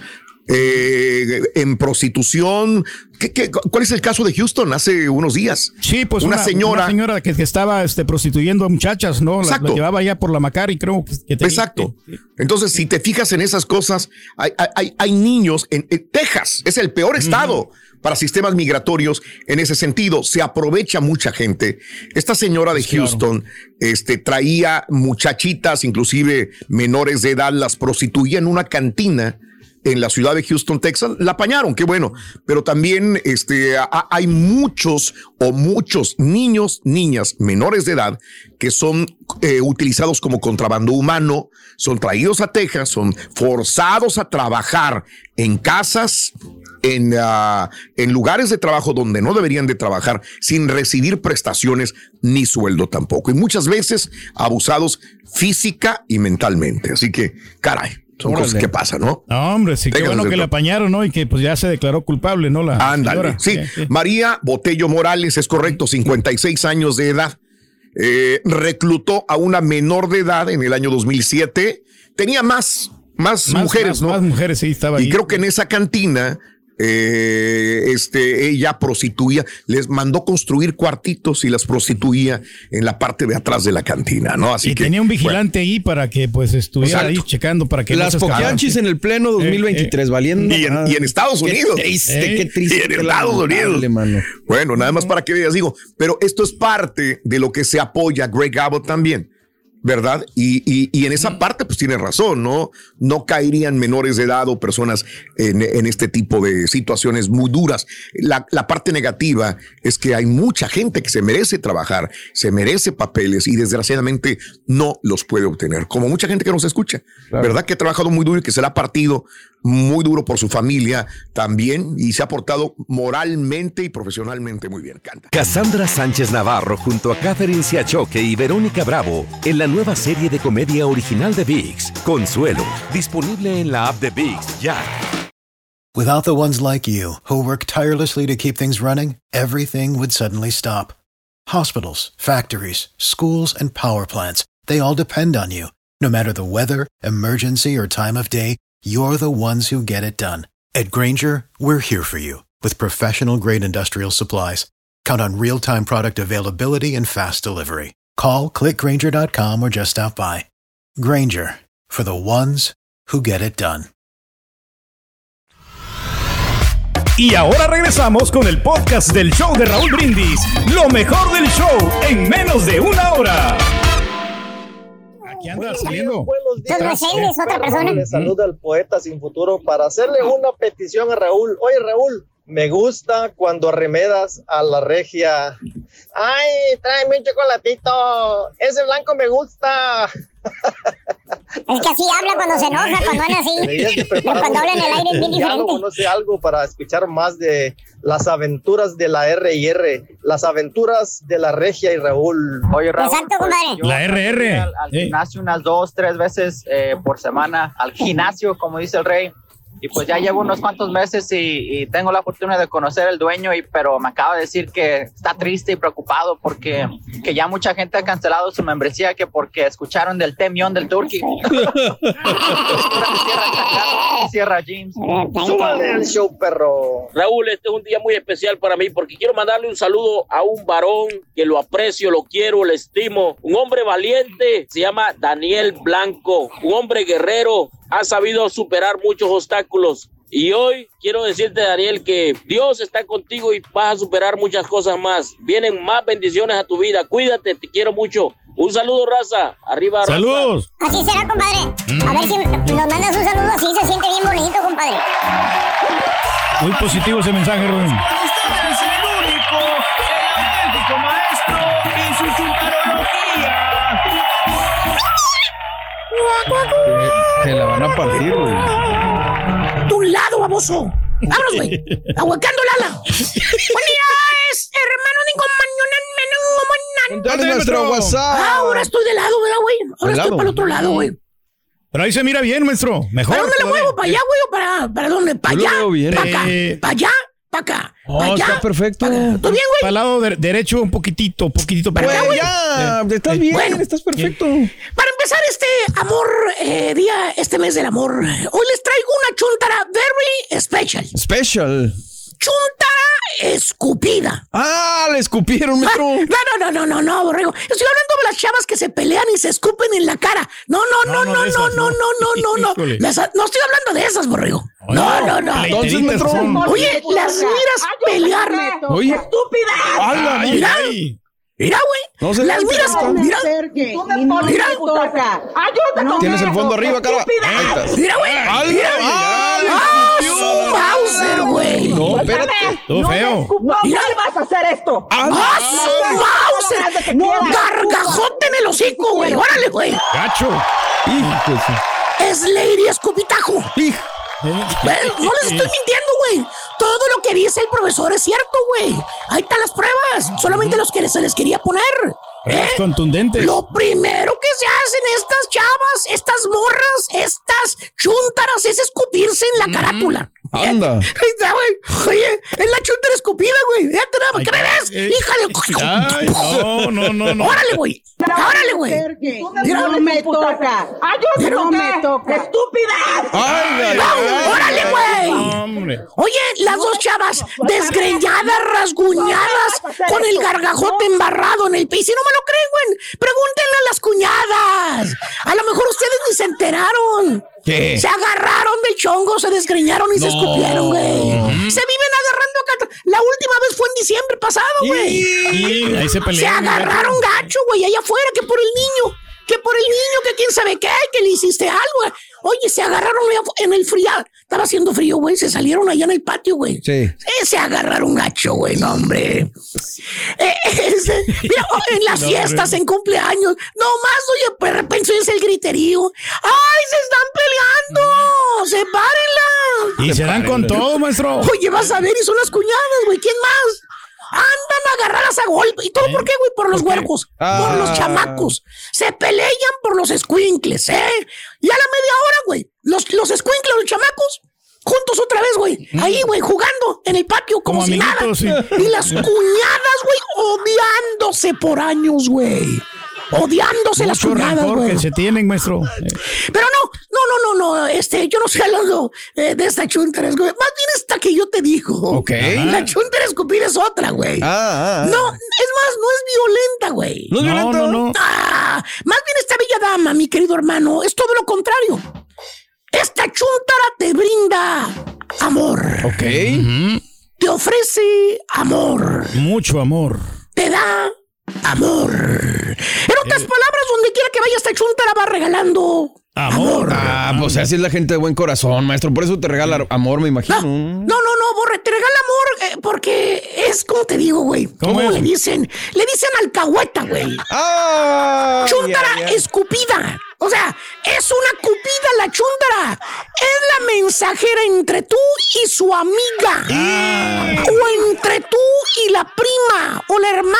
eh, en prostitución. ¿Qué- qué- cuál es el caso de Houston hace unos días? Sí, pues una, una, señora. una señora que, que estaba este, prostituyendo a muchachas, ¿no? La- La, Exacto. llevaba ya por la Macari, creo que, tenía- Exacto. Entonces, si te fijas en esas cosas, hay, hay- niños en, en Texas, es el peor estado para sistemas migratorios en ese sentido. Se aprovecha mucha gente. Esta señora de Houston este, traía muchachitas, inclusive menores de edad, las prostituía en una cantina en la ciudad de Houston, Texas, la apañaron, qué bueno, pero también este, hay muchos o muchos niños, niñas menores de edad que son eh, utilizados como contrabando humano, son traídos a Texas, son forzados a trabajar en casas, en, ah, en lugares de trabajo donde no deberían de trabajar sin recibir prestaciones ni sueldo tampoco. Y muchas veces abusados física y mentalmente. Así que, caray, son Órale. cosas que pasan, ¿no? No, hombre, sí, qué bueno que la apañaron, ¿no? Y que pues ya se declaró culpable, ¿no? La Ándale, sí. María Botello Morales, es correcto, 56 años de edad. Eh, reclutó a una menor de edad en el año 2007. Tenía más, más, Más- mujeres, más- ¿no? Más mujeres, sí, estaba Y ahí. creo que en esa cantina, eh, este, ella prostituía, les mandó construir cuartitos y las prostituía en la parte de atrás de la cantina, ¿no? Así y que tenía un vigilante ahí para que pues estuviera Exacto. ahí checando para que Las poquianchis en el pleno 2023, valiendo. Y en, y en Estados Qué Unidos. triste, qué triste, Y en qué Estados Unidos. mano. Bueno, nada más para que veas, digo, pero esto es parte de lo que se apoya Greg Abbott también. ¿Verdad? Y, y- y en esa parte, pues tiene razón, ¿no? No caerían menores de edad o personas en, en este tipo de situaciones muy duras. La, la parte negativa es que hay mucha gente que se merece trabajar, se merece papeles y desgraciadamente no los puede obtener. Como mucha gente que nos escucha, ¿verdad? Que ha trabajado muy duro y que se la ha partido muy duro por su familia también y se ha portado moralmente y profesionalmente muy bien. Canta. Cassandra Sánchez Navarro junto a Catherine Siachoque y Verónica Bravo en la nueva serie de comedia original de VIX, Consuelo, disponible en la app de VIX ya. Without the ones like you, who work tirelessly to keep things running, everything would suddenly stop. Hospitals, factories, schools, and power plants, they all depend on you. No matter the weather, emergency, or time of day, you're the ones who get it done. At Granger, we're here for you with professional grade industrial supplies. Count on real time product availability and fast delivery. Call clickgranger.com or just stop by. Granger for the ones who get it done. Y ahora regresamos con el podcast del show de Raúl Brindis. Lo mejor del show en menos de una hora. Aquí anda saliendo. Don Mercedes, otra persona. Le saluda el poeta sin futuro para hacerle una petición a Raúl. Oye, Raúl, me gusta cuando arremedas a la regia. Ay, tráeme un chocolatito. Ese blanco me gusta. Es que así habla cuando se enoja, cuando habla así. Cuando habla en el aire es bien diferente. No sé, algo para escuchar más de las aventuras de la R y R. Las aventuras de la regia y Raúl. Oye, Raúl, Exacto, pues, compadre. yo La RR. Al, al gimnasio unas dos, tres veces eh, por semana, al gimnasio, como dice el rey. Y pues ya llevo unos cuantos meses y, y tengo la fortuna de conocer al dueño, y, pero me acaba de decir que está triste y preocupado porque que ya mucha gente ha cancelado su membresía que porque escucharon del temión del turkey. Cierra James. Súbale al show, perro. Raúl, este es un día muy especial para mí porque quiero mandarle un saludo a un varón que lo aprecio, lo quiero, lo estimo. Un hombre valiente, se llama Daniel Blanco. Un hombre guerrero, ha sabido superar muchos obstáculos. Y hoy quiero decirte, Daniel, que Dios está contigo y vas a superar muchas cosas más. Vienen más bendiciones a tu vida. Cuídate, te quiero mucho. Un saludo, raza. Arriba, raza. Saludos. Así será, compadre. A ver si nos mandas un saludo así, se siente bien bonito, compadre. Muy positivo ese mensaje, Rubén. Usted es el único, el auténtico maestro y su chuntarología. Te la van a partir, güey. ¡Tu lado, baboso! ¡Vámonos, güey! ¡Aguacando Lala! ¡Buen día! Es hermano de Contale nuestro WhatsApp. Ah, ahora estoy de lado, ¿verdad, güey? Ahora estoy lado. para el otro lado, güey. Pero ahí se mira bien, maestro. Mejor. ¿Para dónde le muevo? ¿Para allá, güey? ¿O para, para dónde? ¿Para allá? veo bien. ¿Para acá? Eh, ¿Para allá? ¿Para acá? Oh, ¿Para allá? está perfecto. ¿Todo bien, güey? Para el lado de- derecho un poquitito, un poquitito para ya, Eh, estás eh, bien, Bueno. estás perfecto. Para empezar este amor, eh, día, este mes del amor, hoy les traigo una chuntara very special. Special chúntara escupida. Ah, la escupieron, metro. Ah, no, no, no, no, no, borrego. Estoy hablando de las chavas que se pelean y se escupen en la cara. No, no, no, no, no, no, no, no, no, no. no estoy hablando de esas, borrego. No, no, no. Entonces, metro. Oye, las miras pelearme. Oye. Estúpida. Ay, ay mira, güey. No se las miras, gusta. mira. Mira, Tienes el fondo arriba, cara. Mira, güey. Mira, ¡Ah, ¡Ah, su Mauser, güey! No, espérate. Todo feo. Mira, vas a hacer esto? ¡Ah, su Mauser! ¡Gargajote en el hocico, güey! ¡Órale, güey! Gacho. Es Lady Escupitajo. Hijo. No les estoy mintiendo, güey. Todo lo que dice el profesor es cierto, güey. Ahí están las pruebas. Solamente los que se les quería poner. ¿eh? Contundente. Lo primero que se hacen estas chavas, estas morras, estas chuntaras es escupirse en la carátula. Anda. Ahí está, güey. Oye, es la chuntara escupida, güey. ¿qué me ves? eh. Híjale. Ay, no, no, no, no. Órale, güey. Órale, güey. No me toca. Ay, yo Mira, no me toca. ¡Estúpida! ¡Ay, órale, güey. Hombre. Oye, las dos chavas desgreñadas, rasguñadas, con el gargajote embarrado en el piso. Y no me lo creen, güey. Pregúntenle a las cuñadas. A lo mejor ustedes ni se enteraron. ¿Qué? Se agarraron del chongo, se desgreñaron y se escupieron, güey. Se viven agarrando acá. La última vez fue en diciembre pasado, güey. Ahí se Se pelearon. agarraron gacho, güey, allá afuera, que por el niño, que por el niño, que quién sabe qué, que le hiciste algo. Oye, se agarraron en el frío. Estaba haciendo frío, güey. Se salieron allá en el patio, güey. Sí. Eh, se agarraron gacho, güey, no, hombre. Eh, mira, oh, en las No, fiestas, hombre. en cumpleaños, no más, oye, pues de repente es el griterío. ¡Ay, se están peleando! ¡Sepárenla! Y se dan con todo, maestro. Oye, vas a ver, y son las cuñadas, güey. ¿Quién más? Andan agarradas a golpe. ¿Y todo por qué, güey? Por los huercos, por Ah. los chamacos. Se pelean por los escuincles, ¿eh? Y a la media hora, güey, los, los escuincles, los chamacos, juntos otra vez, güey. Ahí, güey, jugando en el patio como, Como si amiguitos, nada. sí. Y las cuñadas, güey, odiándose por años, güey. Odiándose las Mucho cuñadas, rencor güey. que se tienen, maestro. Pero no, no, no, no, no, este, yo no estoy hablando eh, de esta chuntara, güey. Más bien esta que yo te digo. Ok. La chuntara escupida es otra, güey. Ah, ah, ah. No, es más, no es violenta, güey. ¿No es No, no, no. Ah, más bien esta bella dama, mi querido hermano, es todo lo contrario. Esta chuntara te brinda amor. Ok. Te ofrece amor. Mucho amor. Te da amor. En otras palabras, donde quiera que vaya esta chuntara va regalando Amor. Ah, pues así es la gente de buen corazón, maestro. Por eso te regala amor, me imagino. No, no, no, Borre, te regala amor eh, porque es como te digo, güey. ¿Cómo le dicen? Le dicen alcahueta, güey. Ah, Chúntara ya, ya. escupida. O sea, es una cupida la chúntara. Es la mensajera entre tú y su amiga. Ah. O entre tú y la prima, o la hermana,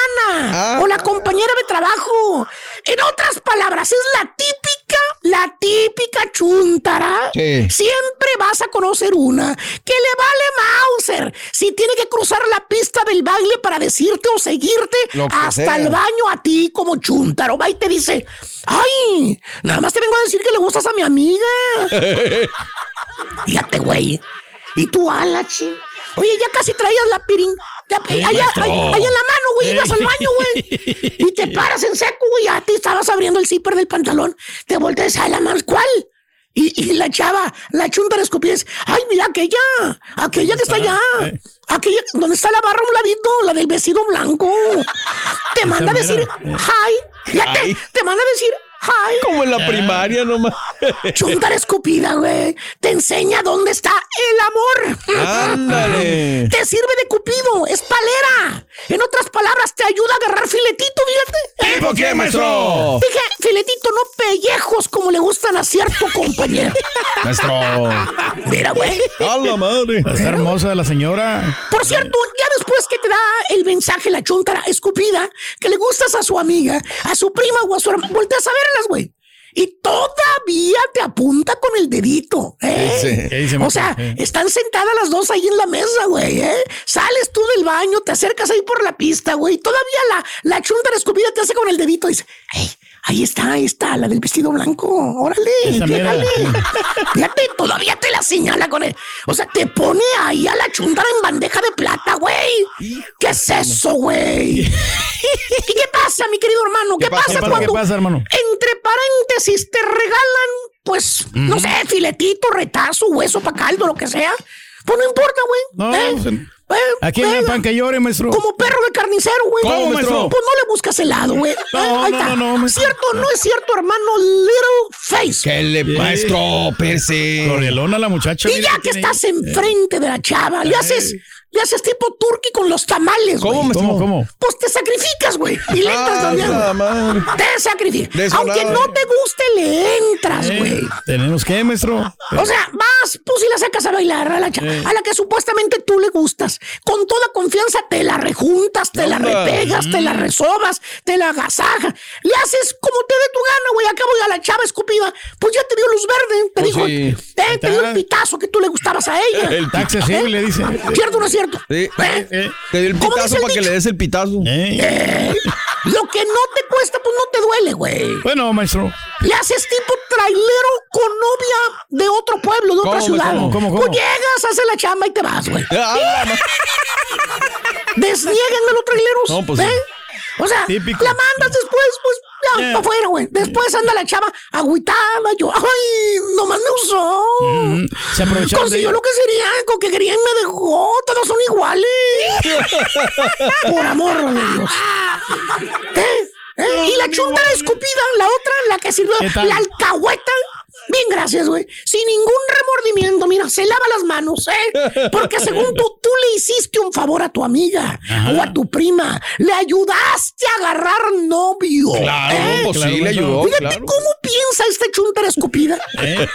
Ah. o la compañera de trabajo. En otras palabras, es la típica, la típica chúntara. Sí. Siempre vas a conocer una que le vale Mauser si tiene que cruzar la pista del baile para decirte o seguirte hasta sea. el baño a ti como chúntaro. Va y te dice, ay, nada más te vengo a decir que le gustas a mi amiga. Fíjate, güey. Y tú, ala, chin. Oye, ya casi traías la pirín. Ya, allá, maestro. allá, allá en la mano, güey. Ibas al baño, güey. Y te paras en seco, güey. Ya te estabas abriendo el zipper del pantalón. Te volteas a la mano. ¿Cuál? Y, y la chava, la chunta de. Ay, mira aquella. Aquella que está allá. Aquella, donde está la barra un ladito, la del vestido blanco. Te manda a decir, hi. Ya te, te manda a decir, Como en la primaria nomás. Chuntar escupida, güey. Te enseña dónde está el amor. Ándale. Te sirve de cupido, es palera. En otras palabras, te ayuda a agarrar filetito, fíjate. ¿Tipo qué, maestro? Dije, filetito, no pellejos como le gustan a cierto compañero. Maestro. Mira, güey. A la madre. Está hermosa la señora. Por cierto, ya después que te da el mensaje la chuntara escupida, que le gustas a su amiga, a su prima o a su hermana, volteas a verlas, güey. Y todavía te apunta con el dedito. ¿eh? Sí. ¿Qué dice, O sea, Eh. están sentadas las dos ahí en la mesa, güey, ¿eh? Sales tú del baño, te acercas ahí por la pista, güey. Todavía la, la chunta escupida te hace con el dedito y dice, hey, Ahí está, ahí está, la del vestido blanco. Órale, llégale. Fíjate, todavía te la señala con él. O sea, te pone ahí a la chuntara en bandeja de plata, güey. ¿Qué es eso, güey? ¿Y qué pasa, mi querido hermano? ¿Qué, pasa, ¿Qué pasa, cuando qué pasa, hermano? entre paréntesis te regalan, pues, no sé, filetito, retazo, hueso para caldo, lo que sea? Pues no importa, güey. No, ¿Eh? Pues, Eh, Aquí hay eh, pan que llore, maestro. como perro de carnicero, güey. ¿Cómo, maestro? Pues no le buscas helado, güey. No, ahí no, está. no, no, maestro. ¿Cierto o no es cierto, hermano Little Face? ¿Qué le, maestro? Perse. Corrielona la muchacha. Y mira ya que tiene estás enfrente de la chava, le haces, le haces tipo turqui con los tamales, güey. ¿Cómo? ¿Cómo, cómo? Pues te sacrificas, güey. Y le entras Ah, también. Te sacrificas. De Aunque no te guste, le entras, Eh, güey. ¿Tenemos que, maestro? O sea, vas, pues y la sacas a bailar a la, cha- a la que supuestamente tú le gustas. Con toda confianza te la rejuntas, te la repegas, te la Mm. resobas, te la agasajas. Le haces como te dé tu gana, güey. Acabo y a la chava escupida, pues ya te dio luz verde. Te Pues dijo, sí. eh, te dio el pitazo que tú le gustabas a ella. El Está accesible, dice. ¿Cierto o no Sí. ¿Eh? Eh, Te dio el ¿Cómo pitazo para que le des el pitazo. eh. Lo que no te cuesta, pues no te duele, güey. Bueno, maestro. Le haces tipo trailero con novia de otro pueblo, de otra ¿Cómo, ciudad. cómo, cómo, cómo? Pues llegas, haces la chamba y te vas, güey. Ah, Desniegan de los traileros. No, pues ¿eh? sí. O sea, Típico. la mandas después, pues ya, para afuera, güey. Después anda la chava agüitada. Yo, ay, nomás me usó. Mm, se aprovecharon de Consiguió lo que sería, con que quería y me dejó. Todos son iguales. Por amor de Dios. ¿Eh? ¿Eh? Y la chunta escupida, la otra, la que sirvió, la alcahueta. Bien, gracias, güey. Sin ningún remordimiento, mira, se lava las manos, ¿eh? Porque según tú, tú un favor a tu amiga o a tu prima. Le ayudaste a agarrar novio. Claro, ¿eh? pues Claro, sí, le ayudó, Fíjate claro. cómo piensa este chunter escupida. Eh,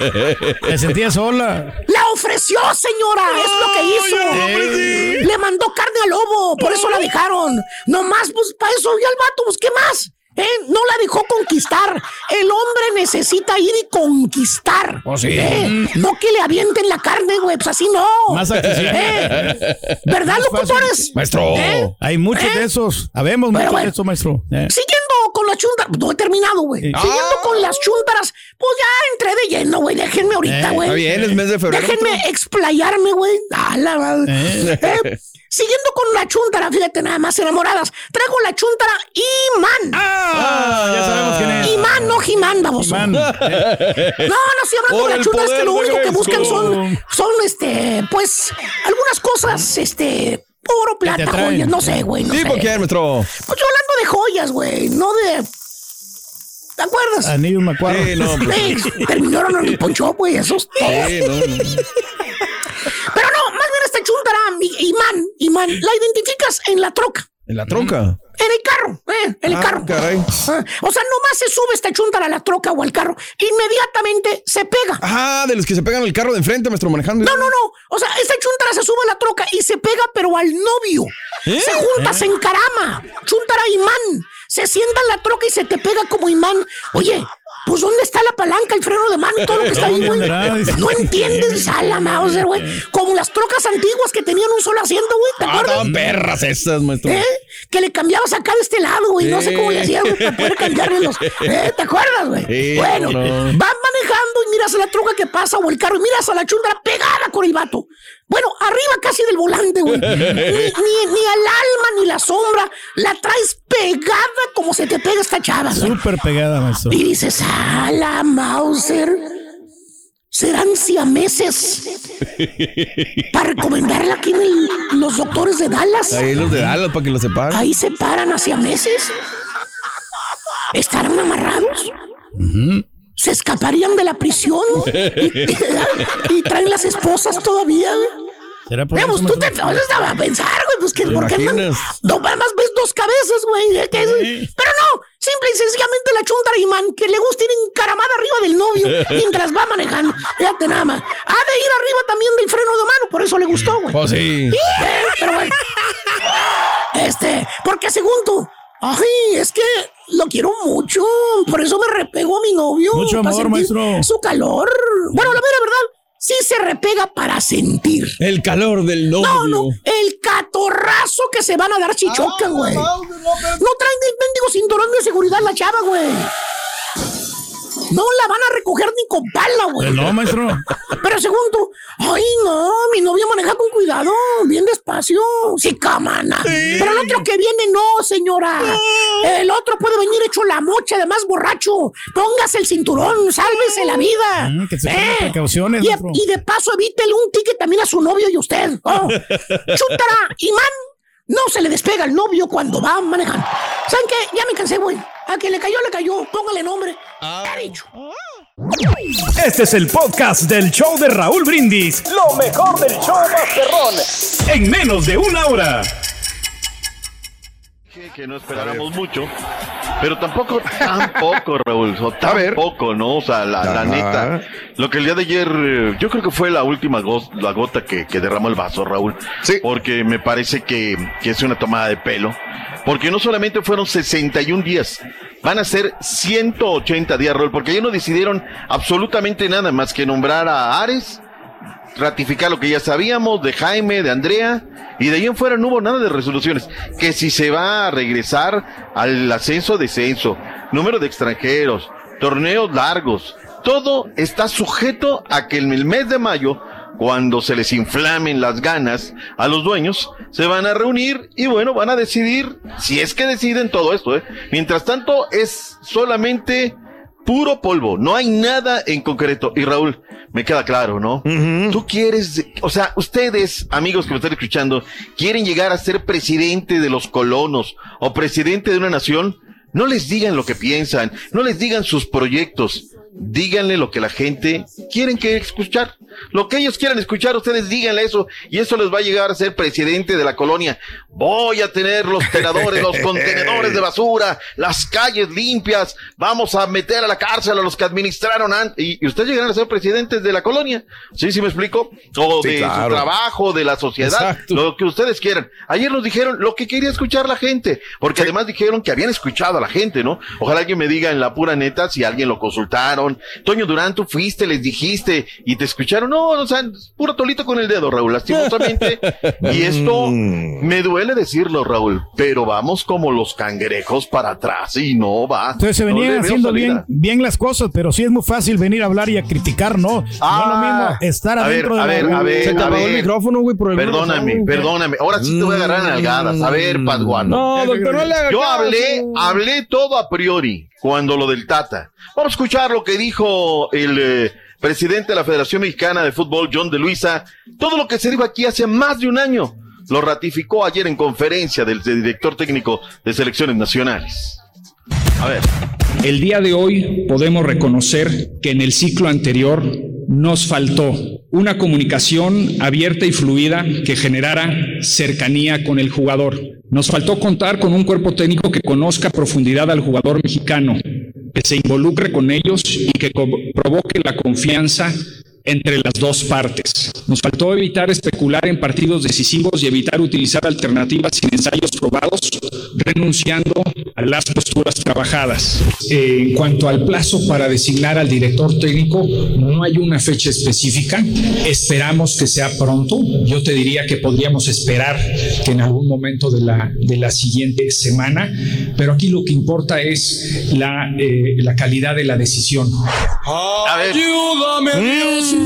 Te sentía sola. La ofreció, señora. Es lo que hizo. Le mandó carne al lobo. Por eso la dejaron. Nomás, pues, para eso. Y al vato, pues, ¿qué más? ¿Eh? No la dejó conquistar. El hombre necesita ir y conquistar. Oh, sí. ¿Eh? No que le avienten la carne, güey. Pues así no. Más. ¿Eh? ¿Verdad, locutores? Maestro. ¿Eh? Hay muchos ¿Eh? de esos. Habemos muchos bueno. de esos, maestro. Eh. Siguiendo con las chuntaras, no he terminado, güey. Sí. Siguiendo Ah. con las chuntaras, pues ya entré de lleno, güey. Déjenme ahorita, Eh, güey. Está bien, es mes de febrero. Déjenme explayarme, güey. A la madre. Eh. Eh, Siguiendo con la chuntara, fíjate nada más enamoradas. Traigo la chuntara Iman. Ah, ya sabemos quién es. Iman, no Jimán, baboso. Imán. No, no estoy hablando Por de la chuntara, es que lo único que buscan son, son, este, pues, algunas cosas, este, oro, plata, joyas, no sé, güey, no ¿Tipo sé. quién, maestro? Pues yo hablando de joyas, güey, no de... ¿Te acuerdas? Anillo me acuerdo. Sí, no, Sí, terminaron en el poncho, güey, esos. sí, no, no. Pero no, más bien esta chuntara, Imán, Imán, la identificas en la troca. En la tronca. En el carro, eh, en el Ah, carro. caray. Ah, O sea, nomás se sube esta chuntara a la troca o al carro, inmediatamente se pega. Ah, de los que se pegan el carro de enfrente, maestro, manejando. No, no, no. O sea, esta chuntara se sube a la troca y se pega, pero al novio. ¿Eh? Se junta, se encarama. Chuntara imán. Se sienta en la troca y se te pega como imán. Oye, pues ¿dónde está la palanca, el freno de mano y todo lo que está ahí, ¿Dónde güey? No entiendes, a la Mauser, güey. Como las trocas antiguas que tenían un solo asiento, güey. ¿Te Ah, acuerdas? estaban perras esas, maestro. ¿Eh? Que le cambiabas acá de este lado, güey. No sé cómo le hacías, güey, para poder cambiarle los. ¿Eh? ¿Te acuerdas, güey? Sí, bueno, no. van miras a la troca que pasa o el carro y miras a la chundra pegada con el vato. Bueno, arriba casi del volante, güey. Ni, ni, ni al alma ni la sombra la traes pegada como se te pega esta chava, güey. Súper pegada, maestro. Y dices, a la Mauser. Serán siameses. Para recomendarla aquí en el- los doctores de Dallas. Ahí los de Dallas para que los separen. Ahí se paran hacia meses. ¿Estarán amarrados? ¿Se escaparían de la prisión? ¿Y, y traen las esposas todavía? ¿Será por Veamos, eso, tú te vas a pensar, güey, pues que ¿Te ¿por qué? No, más ves dos cabezas, güey. ¿eh? Pero no, simple y sencillamente la chunta imán que le gusta ir encaramada arriba del novio mientras va manejando. Fíjate nada más. Ha de ir arriba también del freno de mano, por eso le gustó, güey. Pues sí. Pero bueno. Este, porque según tú, ay, es que lo quiero mucho, por eso me repego a mi novio. Mucho para amor, sentir maestro. Su calor. Bueno, la mera verdad, sí se repega para sentir. El calor del novio. No, no, el catorrazo que se van a dar chichocan, güey. No traen el mendigo cinturón de seguridad la chava, güey. No la van a recoger ni con pala, güey. No, maestro. Pero segundo, ay, no, mi novia maneja con cuidado, bien despacio. Sí, camana. Pero el otro que viene, no, señora. El otro puede venir hecho la mocha, además borracho. Póngase el cinturón, sálvese la vida. Mm, que se Eh, precauciones, y, de paso evítele un ticket también a su novio y usted. Oh. Chútara, imán. No se le despega al novio cuando va manejando. ¿Saben qué? Ya me cansé, güey. A que le cayó, le cayó. Póngale nombre. Ya dicho. Este es el podcast del show de Raúl Brindis. Lo mejor del show Masterrón. En menos de una hora. que no esperáramos mucho, pero tampoco, tampoco, Raúl, o tampoco, ¿no? O sea, la, neta, lo que el día de ayer, eh, yo creo que fue la última gos- la gota que, que derramó el vaso, Raúl, porque me parece que, que es una tomada de pelo, porque no solamente fueron 61 días, van a ser 180 días, Raúl, porque ellos no decidieron absolutamente nada más que nombrar a Ares, ratificar lo que ya sabíamos de Jaime, de Andrea, y de ahí en fuera no hubo nada de resoluciones. Que si se va a regresar al ascenso, descenso, número de extranjeros, torneos largos, todo está sujeto a que en el mes de mayo, cuando se les inflamen las ganas a los dueños, se van a reunir y bueno, van a decidir, si es que deciden todo esto, ¿eh? Mientras tanto, es solamente puro polvo, no hay nada en concreto. Y Raúl, me queda claro, ¿no? Tú quieres, o sea, ustedes, amigos que me están escuchando, quieren llegar a ser presidente de los colonos o presidente de una nación, no les digan lo que piensan, no les digan sus proyectos, díganle lo que la gente quieren que escuchar. Lo que ellos quieran escuchar, ustedes díganle eso y eso les va a llegar a ser presidente de la colonia. Voy a tener los tenedores, los contenedores de basura, las calles limpias, vamos a meter a la cárcel a los que administraron antes y, y ustedes llegarán a ser presidentes de la colonia. ¿Sí, sí me explico? O Sí, de claro. su trabajo, de la sociedad, Exacto. lo que ustedes quieran. Ayer nos dijeron lo que quería escuchar la gente, porque además dijeron que habían escuchado a la gente, ¿no? Ojalá alguien me diga en la pura neta si alguien lo consultaron. Toño Durán, tú fuiste, les dijiste y te escucharon. No, o sea, puro tolito con el dedo, Raúl, lastimosamente. y esto me duele decirlo, Raúl, pero vamos como los cangrejos para atrás y no va. Entonces se No venían veo haciendo bien, bien las cosas, pero sí es muy fácil venir a hablar y a criticar, ¿no? no es lo mismo estar a ver, adentro a de ver, la- a ver, Se te a apagó el ver. micrófono, güey, por el Perdóname, perdóname. Ahora sí te voy a agarrar a nalgadas. A ver, Paduano. No, doctor, no le haga Yo hablé, hablé todo a priori cuando lo del Tata. Vamos a escuchar lo que dijo el eh, presidente de la Federación Mexicana de Fútbol, John de Luisa. Todo lo que se dijo aquí hace más de un año. Lo ratificó ayer en conferencia del director técnico de selecciones nacionales. A ver. El día de hoy podemos reconocer que en el ciclo anterior nos faltó una comunicación abierta y fluida que generara cercanía con el jugador. Nos faltó contar con un cuerpo técnico que conozca a profundidad al jugador mexicano, que se involucre con ellos y que provoque la confianza entre las dos partes. Nos faltó evitar especular en partidos decisivos y evitar utilizar alternativas sin ensayos probados, renunciando a las posturas trabajadas. Eh, en cuanto al plazo para designar al director técnico, no hay una fecha específica. Esperamos que sea pronto. Yo te diría que podríamos esperar que en algún momento de la, de la siguiente semana, pero aquí lo que importa es la, eh, la calidad de la decisión. A ver. Ayúdame, Dios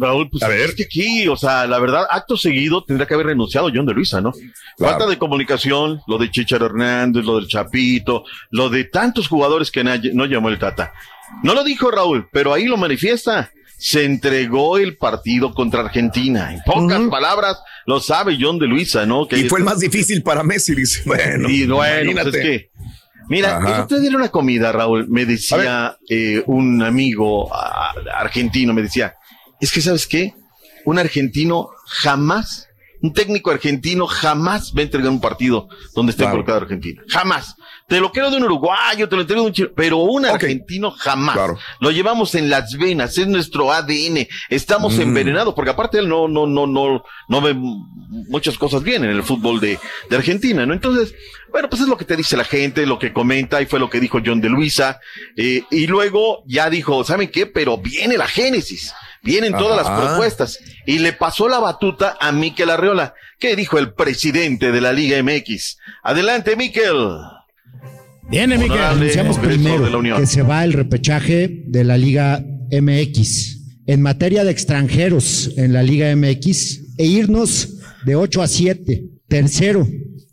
Raúl, pues es que aquí, o sea, la verdad, acto seguido tendría que haber renunciado John de Luisa, ¿no? Falta de comunicación, lo de Chicharo Hernández, lo del Chapito, lo de tantos jugadores que no llamó el Tata. No lo dijo Raúl, pero ahí lo manifiesta. Se entregó el partido contra Argentina. En pocas palabras, lo sabe John de Luisa, ¿no? Que Y fue el más difícil para Messi, dice. Bueno, y bueno, pues es que. Mira, el otro día una comida, Raúl. Me decía eh, un amigo argentino, me decía, es que sabes qué, un argentino jamás, un técnico argentino jamás va a entregar un partido donde esté Claro. involucrado Argentina. Jamás. Te lo quiero de un uruguayo, te lo entrego de un chino, pero un argentino jamás. Lo llevamos en las venas, es nuestro ADN. Estamos Mm. envenenados, porque aparte él no, no, no, no, no ve muchas cosas bien en el fútbol de, de Argentina, ¿no? Entonces, bueno, pues es lo que te dice la gente, lo que comenta, y fue lo que dijo John de Luisa. eh, y luego ya dijo, ¿saben qué? Pero viene la génesis. Vienen todas las propuestas. Y le pasó la batuta a Miquel Arreola. ¿Qué dijo el presidente de la Liga MX? Adelante, Miquel. Viene. Honorable Anunciamos primero que se va el repechaje de la Liga MX. En materia de extranjeros en la Liga MX, e irnos de 8 a 7. Tercero,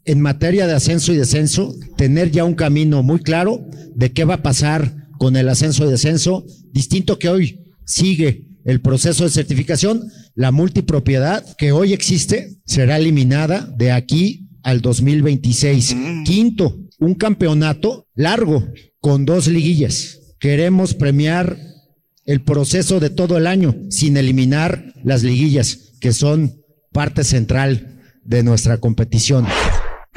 en materia de ascenso y descenso, tener ya un camino muy claro de qué va a pasar con el ascenso y descenso, distinto que hoy sigue el proceso de certificación, la multipropiedad que hoy existe será eliminada de aquí al 2026. Quinto, un campeonato largo con dos liguillas. Queremos premiar el proceso de todo el año sin eliminar las liguillas, que son parte central de nuestra competición.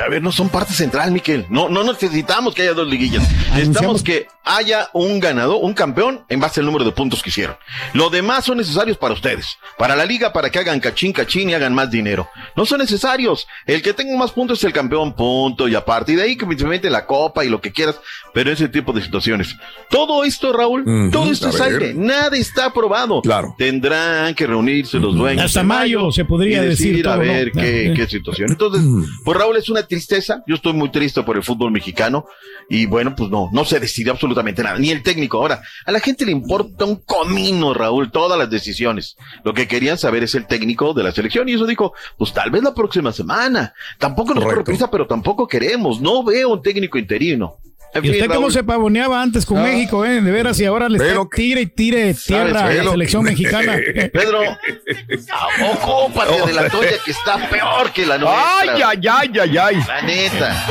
A ver, no son parte central, Miquel. No, no necesitamos que haya dos liguillas. Necesitamos que haya un ganador, un campeón, en base al número de puntos que hicieron. Lo demás son necesarios para ustedes. Para la liga, para que hagan cachín, cachín y hagan más dinero. No son necesarios. El que tenga más puntos es el campeón, punto. Y a partir de ahí, que simplemente la copa y lo que quieras. Pero ese tipo de situaciones. Todo esto, Raúl, todo esto es aire. Nada está aprobado. Claro. Tendrán que reunirse los dueños. Hasta mayo se podría y decir a ver qué, qué situación. Entonces, pues Raúl es una tristeza. Yo estoy muy triste por el fútbol mexicano. Y bueno, pues no, no se decide absolutamente nada. Ni el técnico. Ahora, a la gente le importa un comino, Raúl, todas las decisiones. Lo que querían saber es el técnico de la selección. Y eso dijo, pues tal vez la próxima semana. Tampoco nos prisa, pero tampoco queremos. No veo un técnico interino. En ¿Y usted cómo se pavoneaba antes con Ah. México, eh? De veras, y ahora le está tire y tire tierra a la selección mexicana. Pedro, ocúpate de la tuya que está peor que la nuestra. Ay, ay, ay, ay, ay. La neta.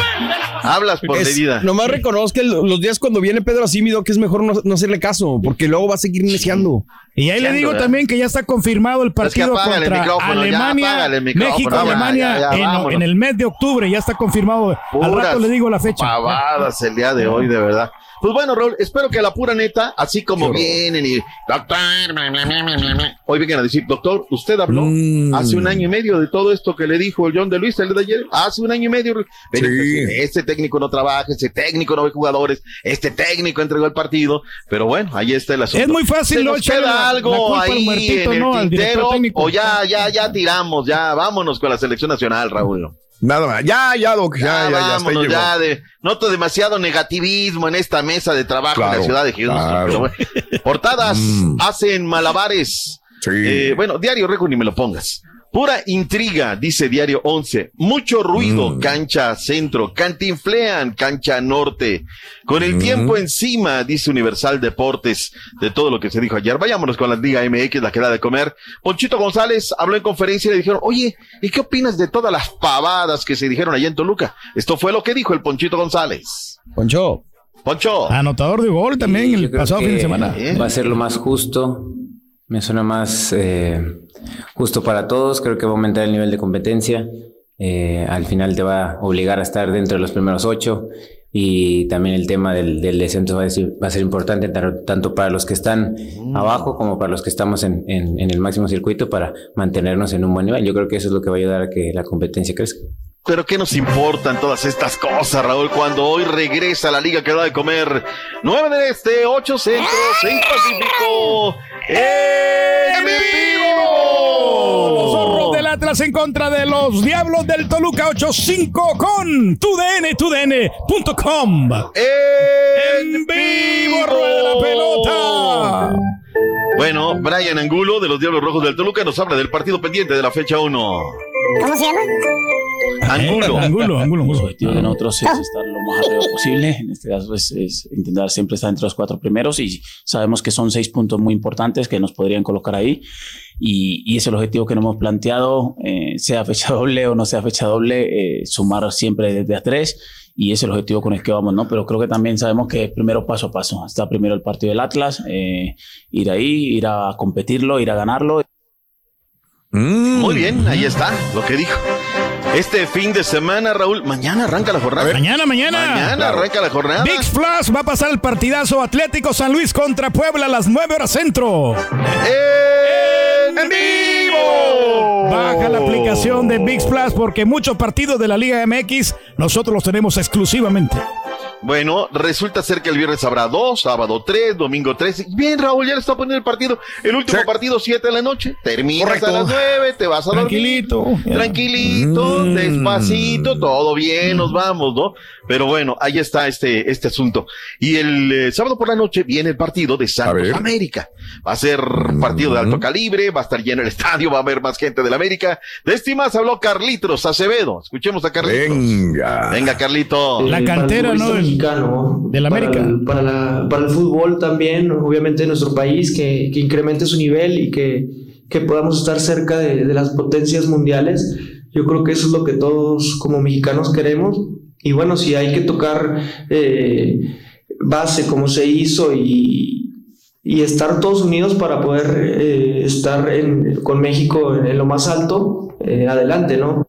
Hablas por Es- medida. Nomás reconozca los días cuando viene Pedro así, mi que es mejor no, no hacerle caso, porque luego va a seguir iniciando. Y ahí le digo también que ya está confirmado el partido apágale el contra Alemania, el micrófono, México, ya, Alemania ya, ya, en, en el mes de octubre, ya está confirmado. Al Puras rato le digo la fecha. Pavadas el día de hoy, de verdad. Pues bueno, Raúl, espero que a la pura neta, así como vienen y doctor, bla, bla, bla, hoy vengan a decir, doctor, usted habló Mm. hace un año y medio de todo esto que le dijo el John de Luis el de ayer, hace un año y medio. Ven, este, este técnico no trabaja, este técnico no ve jugadores, este técnico entregó el partido, pero bueno, ahí está el asunto. Es muy fácil, ¿Se ¿no? queda la- la algo al ahí muertito, en el ¿no? Tintero o ya, ya, ya tiramos, ya, vámonos con la selección nacional, Raúl. Nada más. Ya, ya, Doc. Ya, ya, ya. vámonos llegó. ya de, noto demasiado negativismo en esta mesa de trabajo en Claro, la ciudad de Houston. claro. pero bueno. Portadas Mm. hacen malabares. Eh, bueno, Diario Récord ni me lo pongas. Pura intriga, dice Diario 11. Mucho ruido, Mm. cancha centro, cantinflean, cancha norte. Con el Mm. tiempo encima, dice Universal Deportes, de todo lo que se dijo ayer. Vayámonos con la Liga MX, la que da de comer. Ponchito González habló en conferencia y le dijeron, oye, ¿y qué opinas de todas las pavadas que se dijeron allá en Toluca? Esto fue lo que dijo el Ponchito González. Poncho. Poncho. Anotador de gol también el pasado fin de semana. Va a ser lo más justo. Me suena más eh, justo para todos. Creo que va a aumentar el nivel de competencia. Eh, al final te va a obligar a estar dentro de los primeros ocho. Y también el tema del, del descenso va a, ser, va a ser importante tanto para los que están abajo como para los que estamos en, en- en el máximo circuito para mantenernos en un buen nivel. Yo creo que eso es lo que va a ayudar a que la competencia crezca. Pero ¿qué nos importan todas estas cosas, Raúl, cuando hoy regresa la liga que da de comer? 9 del Este, 8 Centro, 6 Pacífico. ¡En vivo! Los zorros del Atlas en contra de los Diablos del Toluca 8-5 con TUDN, TUDN.com. ¡En vivo, rueda la pelota! Bueno, Brian Angulo de los Diablos Rojos del Toluca nos habla del partido pendiente de la fecha 1. ¿Cómo se llama? Angulo. Angulo, Angulo. El objetivo de nosotros es estar lo más arriba posible. En este caso es, es intentar siempre estar entre los cuatro primeros y sabemos que son seis puntos muy importantes que nos podrían colocar ahí. Y, y es el objetivo que nos hemos planteado, eh, sea fecha doble o no sea fecha doble, eh, sumar siempre desde a tres. Y ese es el objetivo con el que vamos, ¿no? Pero creo que también sabemos que es primero paso a paso. Está primero el partido del Atlas, eh, ir ahí, ir a competirlo, ir a ganarlo. Muy bien, ahí está lo que dijo. Este fin de semana, Raúl, mañana arranca la jornada. Mañana, mañana. Mañana arranca la jornada. Big Flash va a pasar el partidazo Atlético San Luis contra Puebla a las 9 horas centro. ¡En vivo! Baja la aplicación de Big Plus porque muchos partidos de la Liga MX nosotros los tenemos exclusivamente. Bueno, resulta ser que el viernes habrá dos, sábado tres, domingo tres. Bien, Raúl, ya le está poniendo el partido. El último partido, siete de la noche. Terminas Correcto. a las nueve, te vas a Tranquilito. dormir. Tranquilito, Mm. despacito, todo bien, nos vamos, ¿no? Pero bueno, ahí está este, este asunto. Y el eh, sábado por la noche viene el partido de Santos América. Va a ser partido de alto calibre, va a estar lleno el estadio, va a haber más gente del América. De este y más habló Carlitos Acevedo. Escuchemos a Carlitos. Venga. Venga, Carlito. La cantera, ¿no? Del, del América. Para el, para, la- para el fútbol también, obviamente de nuestro país, que, que incremente su nivel y que, que podamos estar cerca de, de las potencias mundiales. Yo creo que eso es lo que todos como mexicanos queremos. Y bueno, si hay que tocar eh, base como se hizo y, y estar todos unidos para poder eh, estar en- con México en, en lo más alto, eh, adelante, ¿no?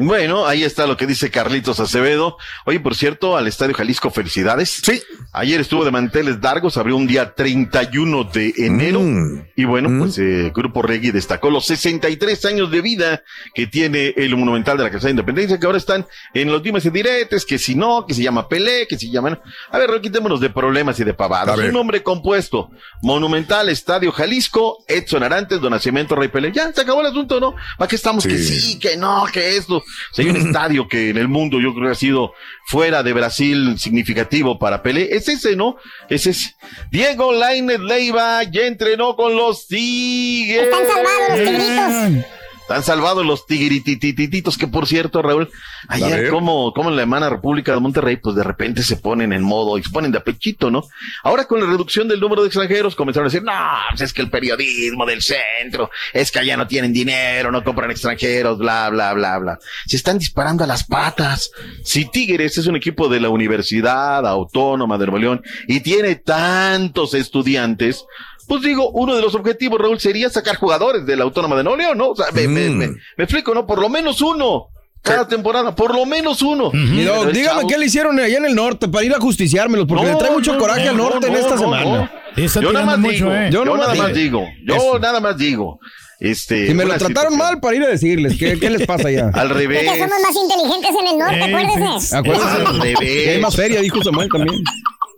Bueno, ahí está lo que dice Carlitos Acevedo. Oye, por cierto, al Estadio Jalisco, felicidades. Sí. Ayer estuvo de manteles largos, abrió un día 31 de enero. Mm. Y bueno, pues eh, Grupo Regui destacó los 63 años de vida que tiene el Monumental de la Casa de Independencia, que ahora están en los dimes y diretes, que si no, que se llama Pelé, que se llama... A ver, quitémonos de problemas y de pavadas. Un nombre compuesto. Monumental, Estadio Jalisco, Edson Arantes, Don Nacimiento, Rey Pelé. Ya, se acabó el asunto, ¿no? ¿Para qué estamos? Que sí, que no, que esto. O sea, hay un estadio que en el mundo yo creo que ha sido fuera de Brasil significativo para Pelé. Es ese, ¿no? Es ese. Diego Lainez Leiva ya entrenó con los Tigres. Están salvados los tigritos. Están salvados los tigrititititos, que por cierto, Raúl, ayer como, como en la hermana República de Monterrey, pues de repente se ponen en modo y se ponen de apechito, ¿no? Ahora con la reducción del número de extranjeros comenzaron a decir, no, pues es que el periodismo del centro, es que allá no tienen dinero, no compran extranjeros, bla, bla, bla, bla. Se están disparando a las patas. Si Tigres es un equipo de la Universidad Autónoma de Nuevo León y tiene tantos estudiantes, pues digo, uno de los objetivos, Raúl, sería sacar jugadores de la Autónoma de Nuevo León, ¿no? O sea, me, me, Mm. me- me explico, ¿no? Por lo menos uno. Cada temporada, por lo menos uno. No, el dígame qué le hicieron allá en el norte para ir a justiciármelos, porque No, le trae mucho no, coraje no, al norte no, en esta no, semana. no. Yo nada más digo, ¿eh? yo, nomás nada más digo. yo nada más digo. Este, Si me lo trataron situación. mal para ir a decirles, ¿qué, qué les pasa allá? Al revés. Es que somos más inteligentes en el norte, acuérdese. Acuérdense. Al revés. Que hay más feria, dijo Samuel también.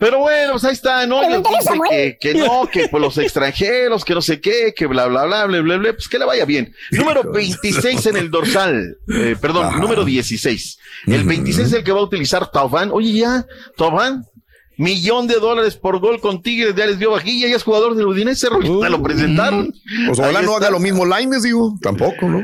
Pero bueno, pues ahí está, ¿no? Les Pregúntale a dice Samuel. que, que no, que por los extranjeros, que no sé qué, que bla, bla, bla, bla, bla, bla, pues que le vaya bien. Número 26 en el dorsal, eh, perdón, número 16. El 26 es el que va a utilizar Taubán. Oye, ya, Taubán, millón de dólares por gol con Tigres, ya les dio vajilla, ya es jugador del Udinese, ya lo presentaron. Pues ojalá no haga lo mismo Laines, digo. Tampoco, ¿no?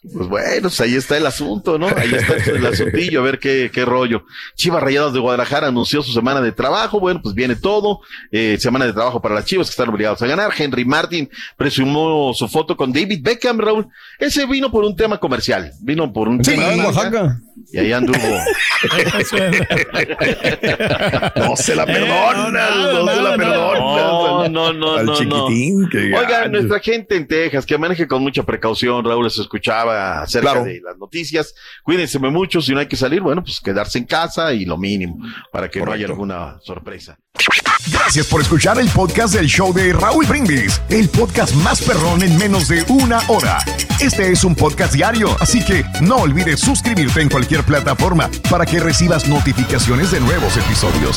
Pues bueno, pues ahí está el asunto, ¿no? Ahí está el asuntillo, a ver qué, qué rollo. Chivas Rayadas de Guadalajara anunció su semana de trabajo, bueno, pues viene todo, eh, semana de trabajo para las Chivas que están obligados a ganar. Henry Martin presumió su foto con David Beckham, Raúl. Ese vino por un tema comercial, vino por un Sí, tema en Oaxaca. y ahí anduvo. No se la perdonas, no, se la perdonas. No, no, no, Al no, no. chiquitín, que Oiga, nuestra gente en Texas, que maneje con mucha precaución, Raúl, se escuchaba acerca Claro. de las noticias. Cuídense mucho, si no hay que salir, bueno, pues quedarse en casa y lo mínimo, para que no haya alguna sorpresa. Gracias por escuchar el podcast del show de Raúl Brindis, el podcast más perrón en menos de una hora. Este es un podcast diario, así que no olvides suscribirte en cualquier plataforma para que recibas notificaciones de nuevos episodios.